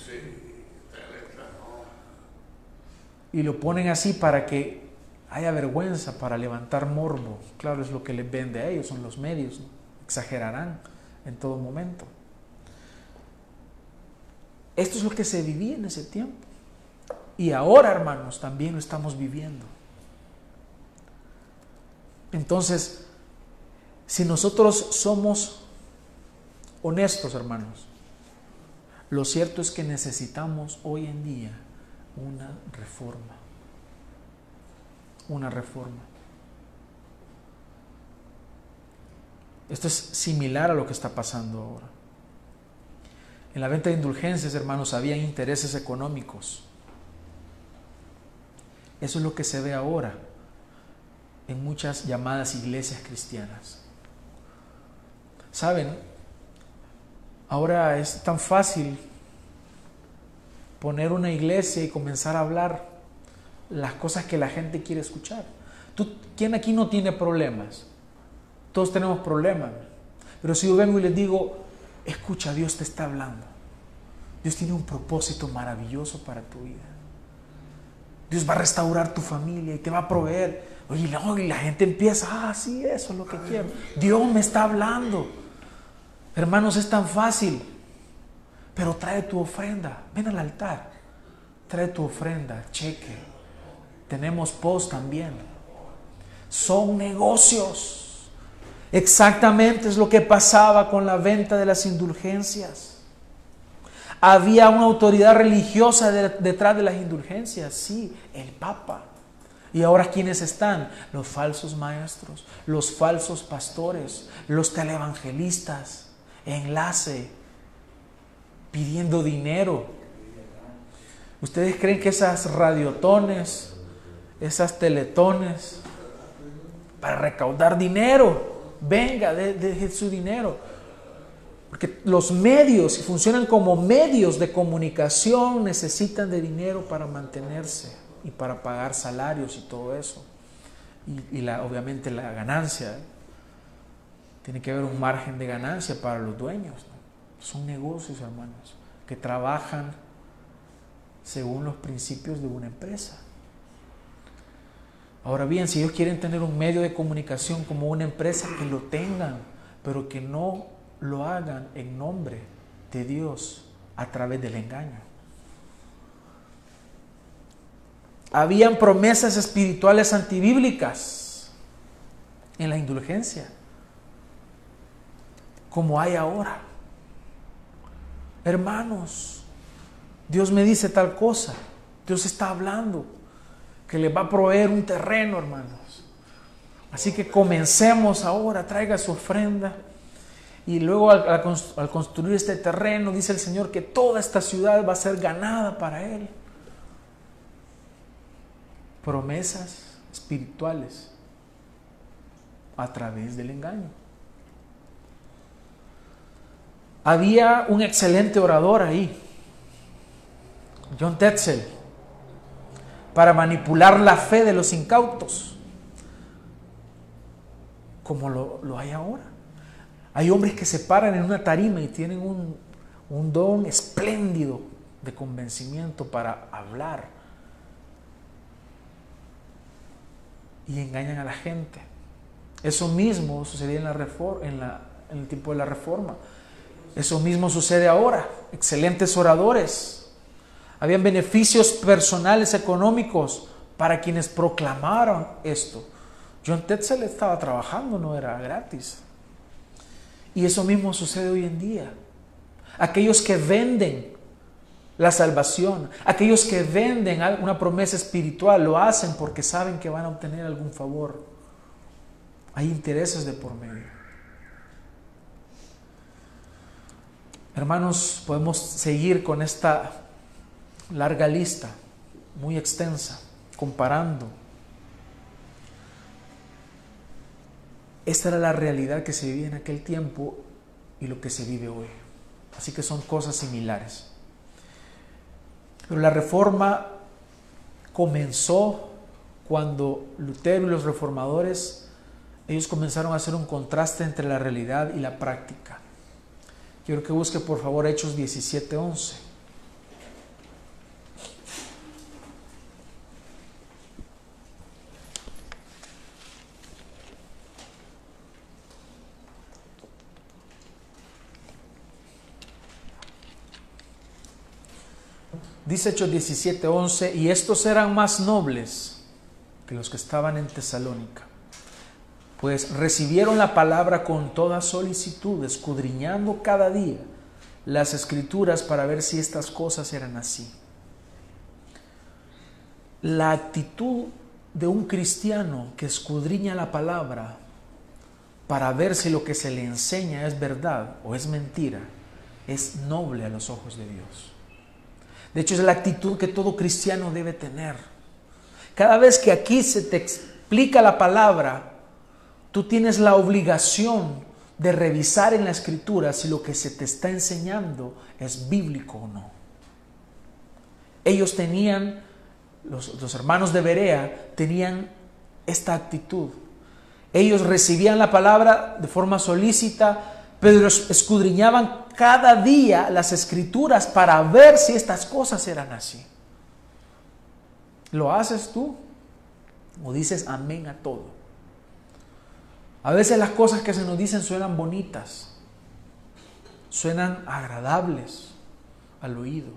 Y lo ponen así para que haya vergüenza, para levantar morbo. Claro, es lo que les vende a ellos, son los medios. Exagerarán en todo momento. Esto es lo que se vivía en ese tiempo. Y ahora, hermanos, también lo estamos viviendo. Entonces, si nosotros somos honestos, hermanos, lo cierto es que necesitamos hoy en día una reforma. Una reforma. Esto es similar a lo que está pasando ahora. En la venta de indulgencias, hermanos, había intereses económicos. Eso es lo que se ve ahora en muchas llamadas iglesias cristianas. ¿Saben? Ahora es tan fácil poner una iglesia y comenzar a hablar las cosas que la gente quiere escuchar. ¿Tú, ¿Quién aquí no tiene problemas? Todos tenemos problemas. Pero si yo vengo y les digo, Escucha, Dios te está hablando. Dios tiene un propósito maravilloso para tu vida. Dios va a restaurar tu familia y te va a proveer. Oye, y la gente empieza, ah, sí, eso es lo que quiero. Dios me está hablando. Hermanos, es tan fácil. Pero trae tu ofrenda. Ven al altar. Trae tu ofrenda, cheque. Tenemos post también. Son negocios. Exactamente es lo que pasaba con la venta de las indulgencias. Había una autoridad religiosa detrás de las indulgencias, sí, el Papa. Y ahora quiénes están? Los falsos maestros, los falsos pastores, los televangelistas, enlace, pidiendo dinero. ¿Ustedes creen que esas radiotones, esas teletones, para recaudar dinero, venga, de, su dinero. Porque los medios, funcionan como medios de comunicación, necesitan de dinero para mantenerse y para pagar salarios y todo eso. Y, la, obviamente la ganancia. Tiene que haber un margen de ganancia para los dueños. Son negocios, hermanos, que trabajan según los principios de una empresa. Ahora bien, si ellos quieren tener un medio de comunicación como una empresa, que lo tengan, pero que no lo hagan en nombre de Dios a través del engaño. habían promesas espirituales antibíblicas en la indulgencia, como hay ahora. Hermanos, Dios me dice tal cosa, Dios está hablando, que le va a proveer un terreno, hermanos. Así que comencemos ahora, traiga su ofrenda. Y luego al, construir este terreno, dice el Señor que toda esta ciudad va a ser ganada para Él. Promesas espirituales a través del engaño. Había un excelente orador ahí, John Tetzel, para manipular la fe de los incautos, como lo, hay ahora. Hay hombres que se paran en una tarima y tienen un, don espléndido de convencimiento para hablar y engañan a la gente. Eso mismo sucedía en, la en, la, en el tiempo de la reforma. Eso mismo sucede ahora. Excelentes oradores. Habían beneficios personales económicos para quienes proclamaron esto. John Tetzel estaba trabajando, no era gratis. Y eso mismo sucede hoy en día. Aquellos que venden la salvación, aquellos que venden una promesa espiritual, lo hacen porque saben que van a obtener algún favor. Hay intereses de por medio. Hermanos, podemos seguir con esta larga lista, muy extensa, comparando Esta era la realidad que se vivía en aquel tiempo y lo que se vive hoy. Así que son cosas similares. Pero la reforma comenzó cuando Lutero y los reformadores, ellos comenzaron a hacer un contraste entre la realidad y la práctica. Quiero que busque por favor Hechos 17:11. Dice Hechos 17:11, y estos eran más nobles que los que estaban en Tesalónica, pues recibieron la palabra con toda solicitud, escudriñando cada día las escrituras para ver si estas cosas eran así. La actitud de un cristiano que escudriña la palabra para ver si lo que se le enseña es verdad o es mentira, es noble a los ojos de Dios. De hecho, es la actitud que todo cristiano debe tener. Cada vez que aquí se te explica la palabra, tú tienes la obligación de revisar en la escritura si lo que se te está enseñando es bíblico o no. Ellos tenían, los, hermanos de Berea tenían esta actitud. Ellos recibían la palabra de forma solícita, pero escudriñaban cada día las escrituras para ver si estas cosas eran así. ¿Lo haces tú? ¿O dices amén a todo? A veces las cosas que se nos dicen suenan bonitas, suenan agradables al oído,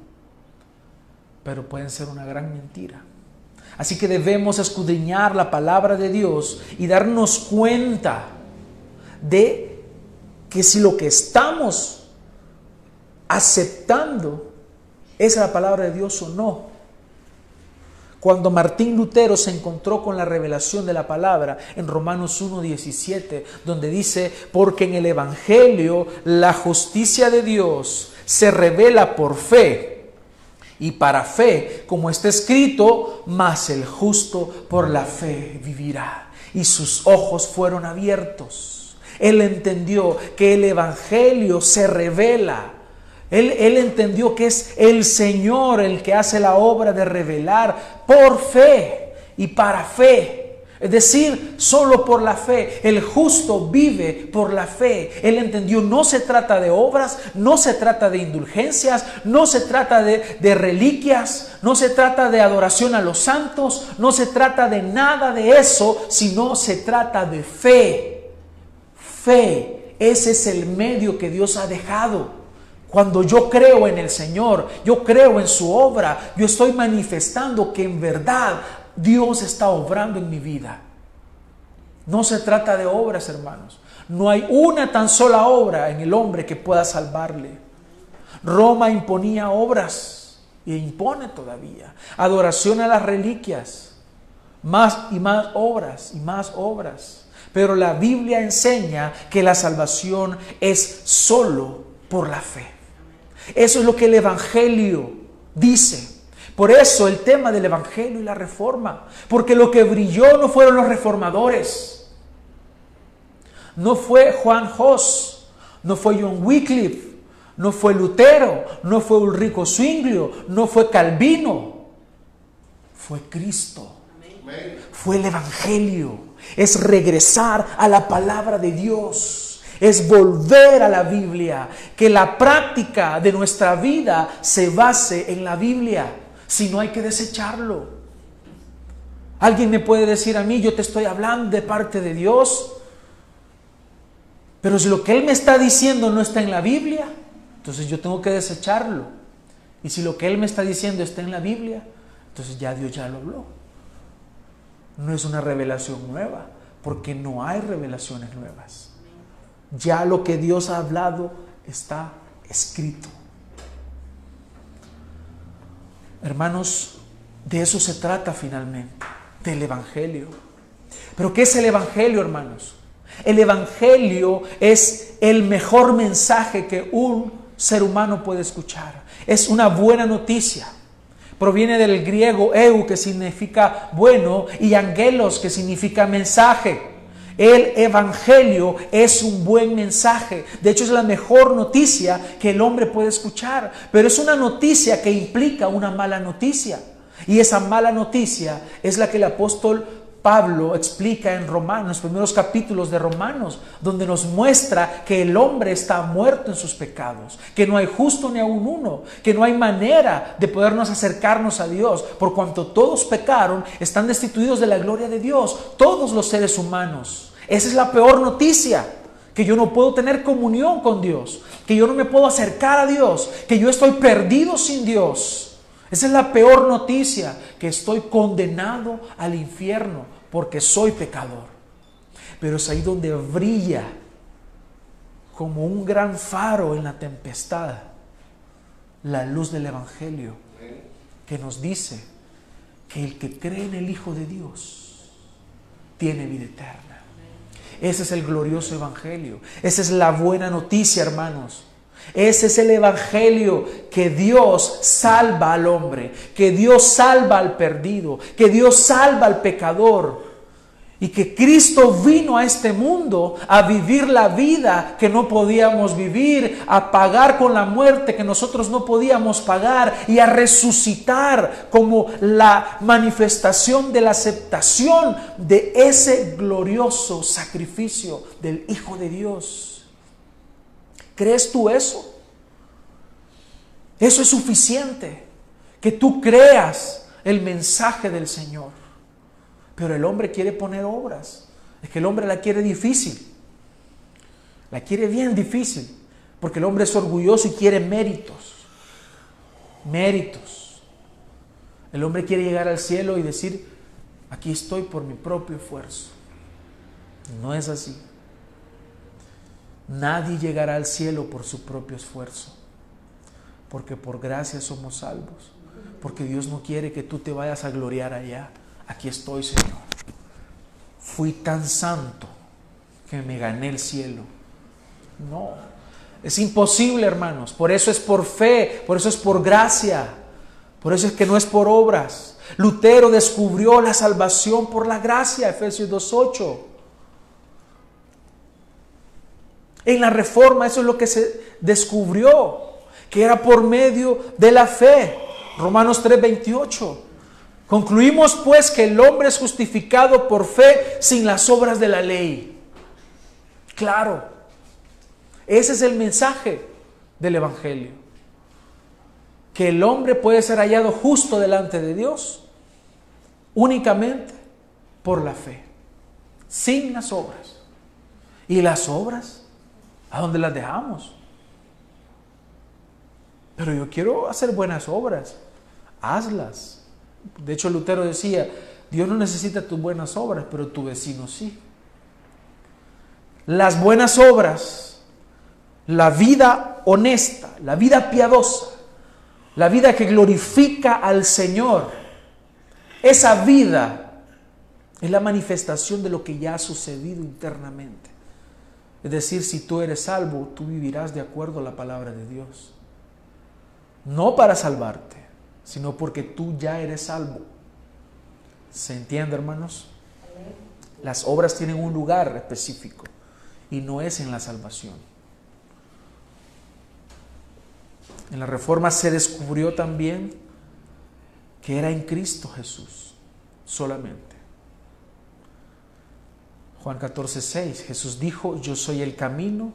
pero pueden ser una gran mentira. Así que debemos escudriñar la palabra de Dios y darnos cuenta de que si lo que estamos aceptando es la palabra de Dios o no. Cuando Martín Lutero se encontró con la revelación de la palabra en Romanos 1.17, donde dice, porque en el Evangelio la justicia de Dios se revela por fe y para fe, como está escrito, mas el justo por la fe vivirá. Y sus ojos fueron abiertos él entendió que el Evangelio se revela. Él, entendió que es el Señor el que hace la obra de revelar por fe y para fe. Es decir, solo por la fe. El justo vive por la fe. Él entendió, no se trata de obras, no se trata de indulgencias, no se trata de, de reliquias, no se trata de adoración a los santos, no se trata de nada de eso, sino se trata de fe fe. Ese es el medio que Dios ha dejado. Cuando yo creo en el Señor, yo creo en su obra, yo estoy manifestando que en verdad Dios está obrando en mi vida. No se trata de obras, hermanos. No hay una tan sola obra en el hombre que pueda salvarle. Roma imponía obras y impone todavía. Adoración a las reliquias. Más y más obras y más obras. Pero la Biblia enseña que la salvación es solo por la fe. Eso es lo que el Evangelio dice. Por eso el tema del Evangelio y la reforma. Porque lo que brilló no fueron los reformadores. No fue Juan Hoss, no fue John Wycliffe, no fue Lutero, no fue Ulrico Zwinglio, no fue Calvino. Fue Cristo. Fue el Evangelio. Es regresar a la palabra de Dios es volver a la Biblia, que la práctica de nuestra vida se base en la Biblia, si no hay que desecharlo. Alguien me puede decir a mí, yo te estoy hablando de parte de Dios, pero si lo que Él me está diciendo no está en la Biblia, entonces yo tengo que desecharlo. Y si lo que Él me está diciendo está en la Biblia, entonces ya Dios ya lo habló. No es una revelación nueva, porque no hay revelaciones nuevas. Ya lo que Dios ha hablado está escrito. Hermanos, de eso se trata finalmente, del Evangelio. Pero ¿qué es el Evangelio, hermanos? El Evangelio es el mejor mensaje que un ser humano puede escuchar. Es una buena noticia. Proviene del griego eu, que significa bueno, y angelos, que significa mensaje. El Evangelio es un buen mensaje. De hecho, es la mejor noticia que el hombre puede escuchar. Pero es una noticia que implica una mala noticia. Y esa mala noticia es la que el apóstol Pablo explica en Romanos, los primeros capítulos de Romanos, donde nos muestra que el hombre está muerto en sus pecados, que no hay justo ni aún uno, que no hay manera de podernos acercarnos a Dios, por cuanto todos pecaron, están destituidos de la gloria de Dios, todos los seres humanos. Esa es la peor noticia, que yo no puedo tener comunión con Dios, que yo no me puedo acercar a Dios, que yo estoy perdido sin Dios. Esa es la peor noticia, que estoy condenado al infierno porque soy pecador. Pero es ahí donde brilla como un gran faro en la tempestad la luz del Evangelio que nos dice que el que cree en el Hijo de Dios tiene vida eterna. Ese es el glorioso Evangelio. Esa es la buena noticia, hermanos. Ese es el Evangelio que Dios salva al hombre, que Dios salva al perdido, que Dios salva al pecador. Y que Cristo vino a este mundo a vivir la vida que no podíamos vivir, a pagar con la muerte que nosotros no podíamos pagar y a resucitar como la manifestación de la aceptación de ese glorioso sacrificio del Hijo de Dios. ¿Crees tú eso? Eso es suficiente, que tú creas el mensaje del Señor. Pero el hombre quiere poner obras. Es que el hombre la quiere difícil. La quiere bien difícil. Porque el hombre es orgulloso y quiere méritos. Méritos. El hombre quiere llegar al cielo y decir, aquí estoy por mi propio esfuerzo. No es así. Nadie llegará al cielo por su propio esfuerzo, porque por gracia somos salvos, porque Dios no quiere que tú te vayas a gloriar allá. Aquí estoy, Señor. Fui tan santo que me gané el cielo. No, es imposible, hermanos. Por eso es por fe, por eso es por gracia, por eso es que no es por obras. Lutero descubrió la salvación por la gracia, Efesios 2.8. En la reforma eso es lo que se descubrió, que era por medio de la fe. Romanos 3:28. Concluimos pues que el hombre es justificado por fe sin las obras de la ley. Claro, ese es el mensaje del Evangelio. Que el hombre puede ser hallado justo delante de Dios únicamente por la fe, sin las obras. ¿Y las obras? ¿A dónde las dejamos? pero yo quiero hacer buenas obras. Hazlas. De hecho, Lutero decía, Dios no necesita tus buenas obras, pero tu vecino sí. Las buenas obras, la vida honesta, la vida piadosa, la vida que glorifica al Señor, esa vida es la manifestación de lo que ya ha sucedido internamente. Es decir, si tú eres salvo, tú vivirás de acuerdo a la palabra de Dios. No para salvarte, sino porque tú ya eres salvo. ¿Se entiende, hermanos? Las obras tienen un lugar específico y no es en la salvación. En la reforma se descubrió también que era en Cristo Jesús solamente. Juan 14, 6, Jesús dijo, yo soy el camino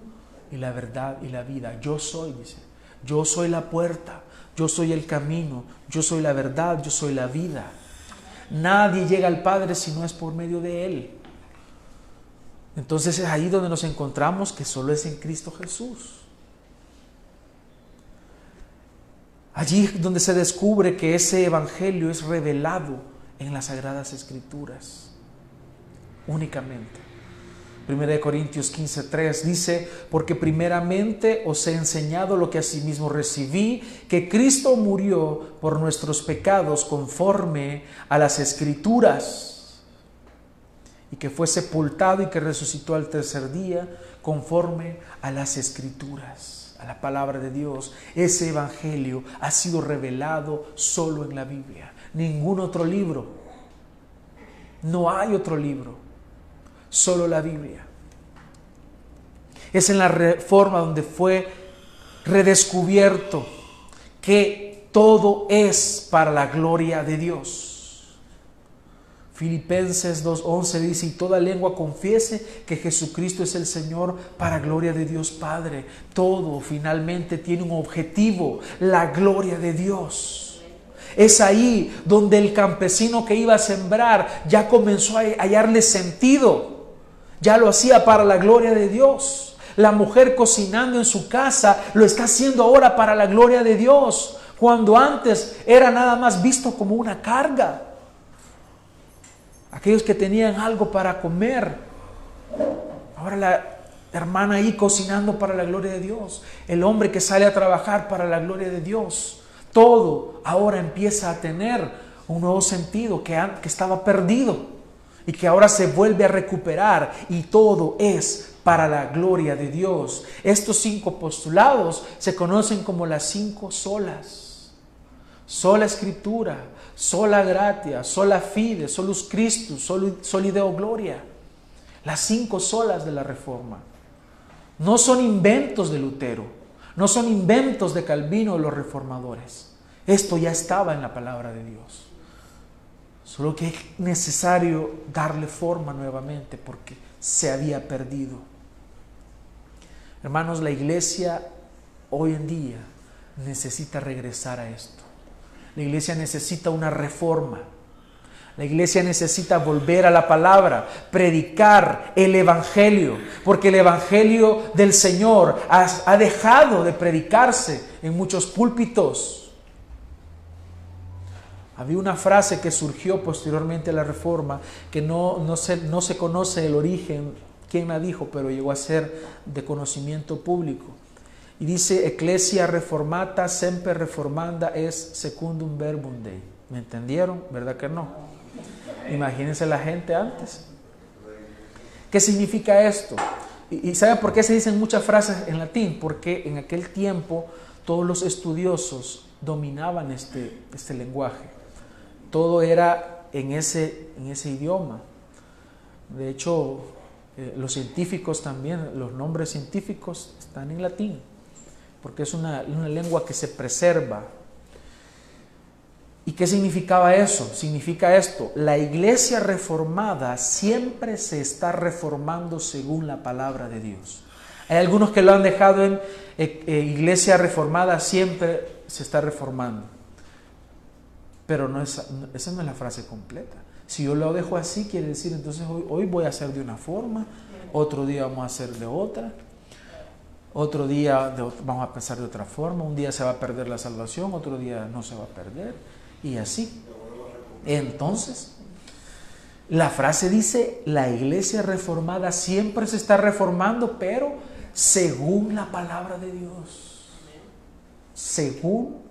y la verdad y la vida. Yo soy, dice, yo soy la puerta, yo soy el camino, yo soy la verdad, yo soy la vida. Nadie llega al Padre si no es por medio de Él. Entonces es ahí donde nos encontramos que solo es en Cristo Jesús. Allí donde se descubre que ese Evangelio es revelado en las Sagradas Escrituras, únicamente. 1 Corintios 15:3 dice, porque primeramente os he enseñado lo que asimismo recibí, que Cristo murió por nuestros pecados conforme a las Escrituras, y que fue sepultado y que resucitó al tercer día conforme a las Escrituras a la palabra de Dios. Ese evangelio ha sido revelado solo en la Biblia. Ningún otro libro. No hay otro libro. Solo la Biblia. Es en la reforma donde fue redescubierto que todo es para la gloria de Dios. Filipenses 2.11 dice, y toda lengua confiese que Jesucristo es el Señor para gloria de Dios Padre. Todo finalmente tiene un objetivo, la gloria de Dios. Es ahí donde el campesino que iba a sembrar ya comenzó a hallarle sentido. Ya lo hacía para la gloria de Dios. La mujer cocinando en su casa lo está haciendo ahora para la gloria de Dios. Cuando antes era nada más visto como una carga aquellos que tenían algo para comer. Ahora la hermana ahí cocinando para la gloria de Dios, el hombre que sale a trabajar para la gloria de Dios. Todo ahora empieza a tener un nuevo sentido que, que estaba perdido y que ahora se vuelve a recuperar y todo es para la gloria de Dios. Estos cinco postulados se conocen como las cinco solas. Sola escritura, sola gratia, sola fide, solus Christus, soli Deo gloria. Las cinco solas de la reforma. No son inventos de Lutero, no son inventos de Calvino o los reformadores. Esto ya estaba en la palabra de Dios. Solo que es necesario darle forma nuevamente porque se había perdido. Hermanos, la iglesia hoy en día necesita regresar a esto. La iglesia necesita una reforma. La iglesia necesita volver a la palabra, predicar el Evangelio, porque el Evangelio del Señor ha, dejado de predicarse en muchos púlpitos. Había una frase que surgió posteriormente a la reforma, que no, no, se, no se conoce el origen, quién la dijo, pero llegó a ser de conocimiento público. Y dice, Ecclesia reformata, semper reformanda es secundum verbum Dei. ¿Me entendieron? ¿Verdad que no? Imagínense la gente antes. ¿Qué significa esto? ¿Y, saben por qué se dicen muchas frases en latín? Porque en aquel tiempo todos los estudiosos dominaban este, este lenguaje. Todo era en ese, en ese idioma. De hecho, eh, los científicos también, los nombres científicos están en latín porque es una, lengua que se preserva. ¿Y qué significaba eso? Significa esto, la iglesia reformada siempre se está reformando según la palabra de Dios. Hay algunos que lo han dejado en eh, eh, iglesia reformada siempre se está reformando. Pero no es, esa no es la frase completa. Si yo lo dejo así, quiere decir entonces hoy, hoy voy a hacer de una forma, otro día vamos a hacer de otra. otro día vamos a pensar de otra forma, un día se va a perder la salvación, otro día no se va a perder, y así. Entonces, la frase dice, la iglesia reformada siempre se está reformando, pero según la palabra de Dios, según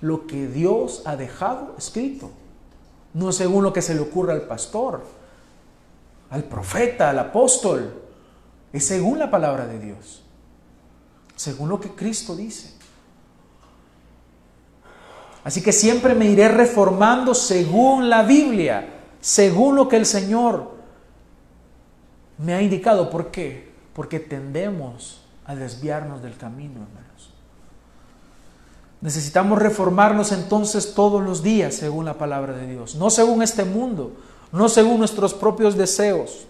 lo que Dios ha dejado escrito, no según lo que se le ocurre al pastor, al profeta, al apóstol, es según la palabra de Dios, según lo que Cristo dice. Así que siempre me iré reformando según la Biblia, según lo que el Señor me ha indicado. ¿Por qué? Porque tendemos a desviarnos del camino, hermanos. Necesitamos reformarnos entonces todos los días según la palabra de Dios, no según este mundo, no según nuestros propios deseos.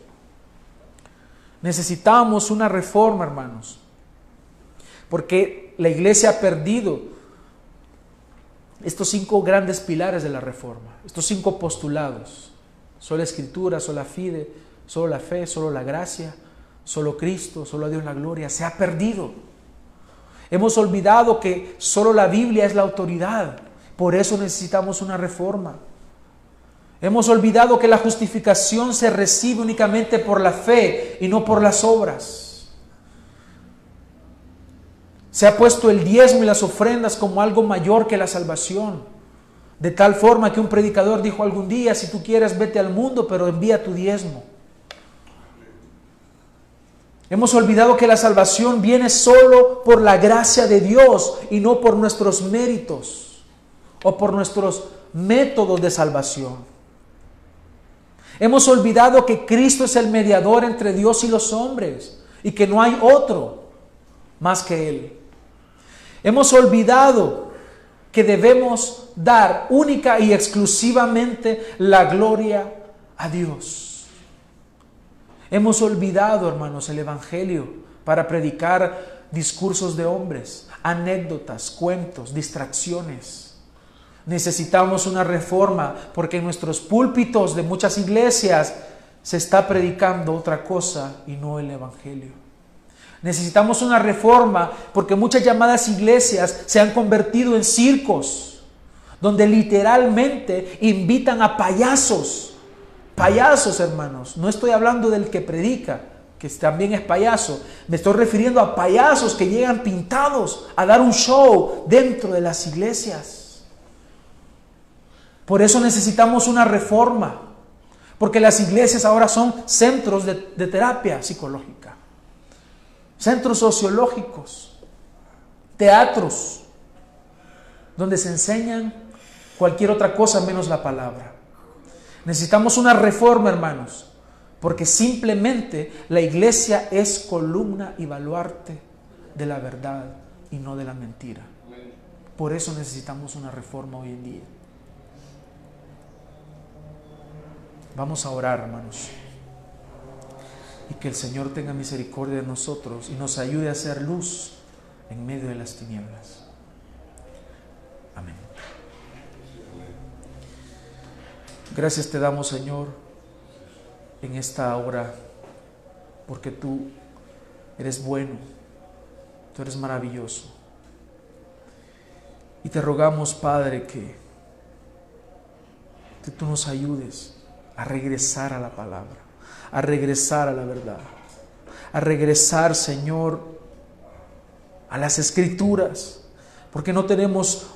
Necesitamos una reforma, hermanos, porque la iglesia ha perdido estos cinco grandes pilares de la reforma, estos cinco postulados, sola escritura, sola fide, solo la fe, solo la gracia, solo Cristo, solo a Dios la gloria, se ha perdido. Hemos olvidado que solo la Biblia es la autoridad, por eso necesitamos una reforma. Hemos olvidado que la justificación se recibe únicamente por la fe y no por las obras. Se ha puesto el diezmo y las ofrendas como algo mayor que la salvación. De tal forma que un predicador dijo algún día, si tú quieres, vete al mundo, pero envía tu diezmo. Hemos olvidado que la salvación viene solo por la gracia de Dios y no por nuestros méritos o por nuestros métodos de salvación. Hemos olvidado que Cristo es el mediador entre Dios y los hombres y que no hay otro más que Él. Hemos olvidado que debemos dar única y exclusivamente la gloria a Dios. Hemos olvidado, hermanos, el Evangelio para predicar discursos de hombres, anécdotas, cuentos, distracciones. Necesitamos una reforma porque en nuestros púlpitos de muchas iglesias se está predicando otra cosa y no el Evangelio. Necesitamos una reforma porque muchas llamadas iglesias se han convertido en circos, donde literalmente invitan a payasos. Payasos, hermanos. No estoy hablando del que predica, que también es payaso. Me estoy refiriendo a payasos que llegan pintados a dar un show dentro de las iglesias. Por eso necesitamos una reforma, porque las iglesias ahora son centros de, terapia psicológica, centros sociológicos, teatros, donde se enseñan cualquier otra cosa menos la palabra. Necesitamos una reforma, hermanos, porque simplemente la iglesia es columna y baluarte de la verdad y no de la mentira. Por eso necesitamos una reforma hoy en día. Vamos a orar, hermanos. Y que el Señor tenga misericordia de nosotros y nos ayude a hacer luz en medio de las tinieblas. Amén. Gracias te damos, Señor, en esta hora, porque tú eres bueno, tú eres maravilloso. Y te rogamos, Padre, que, que tú nos ayudes a regresar a la palabra, a regresar a la verdad, a regresar, Señor, a las escrituras, porque no tenemos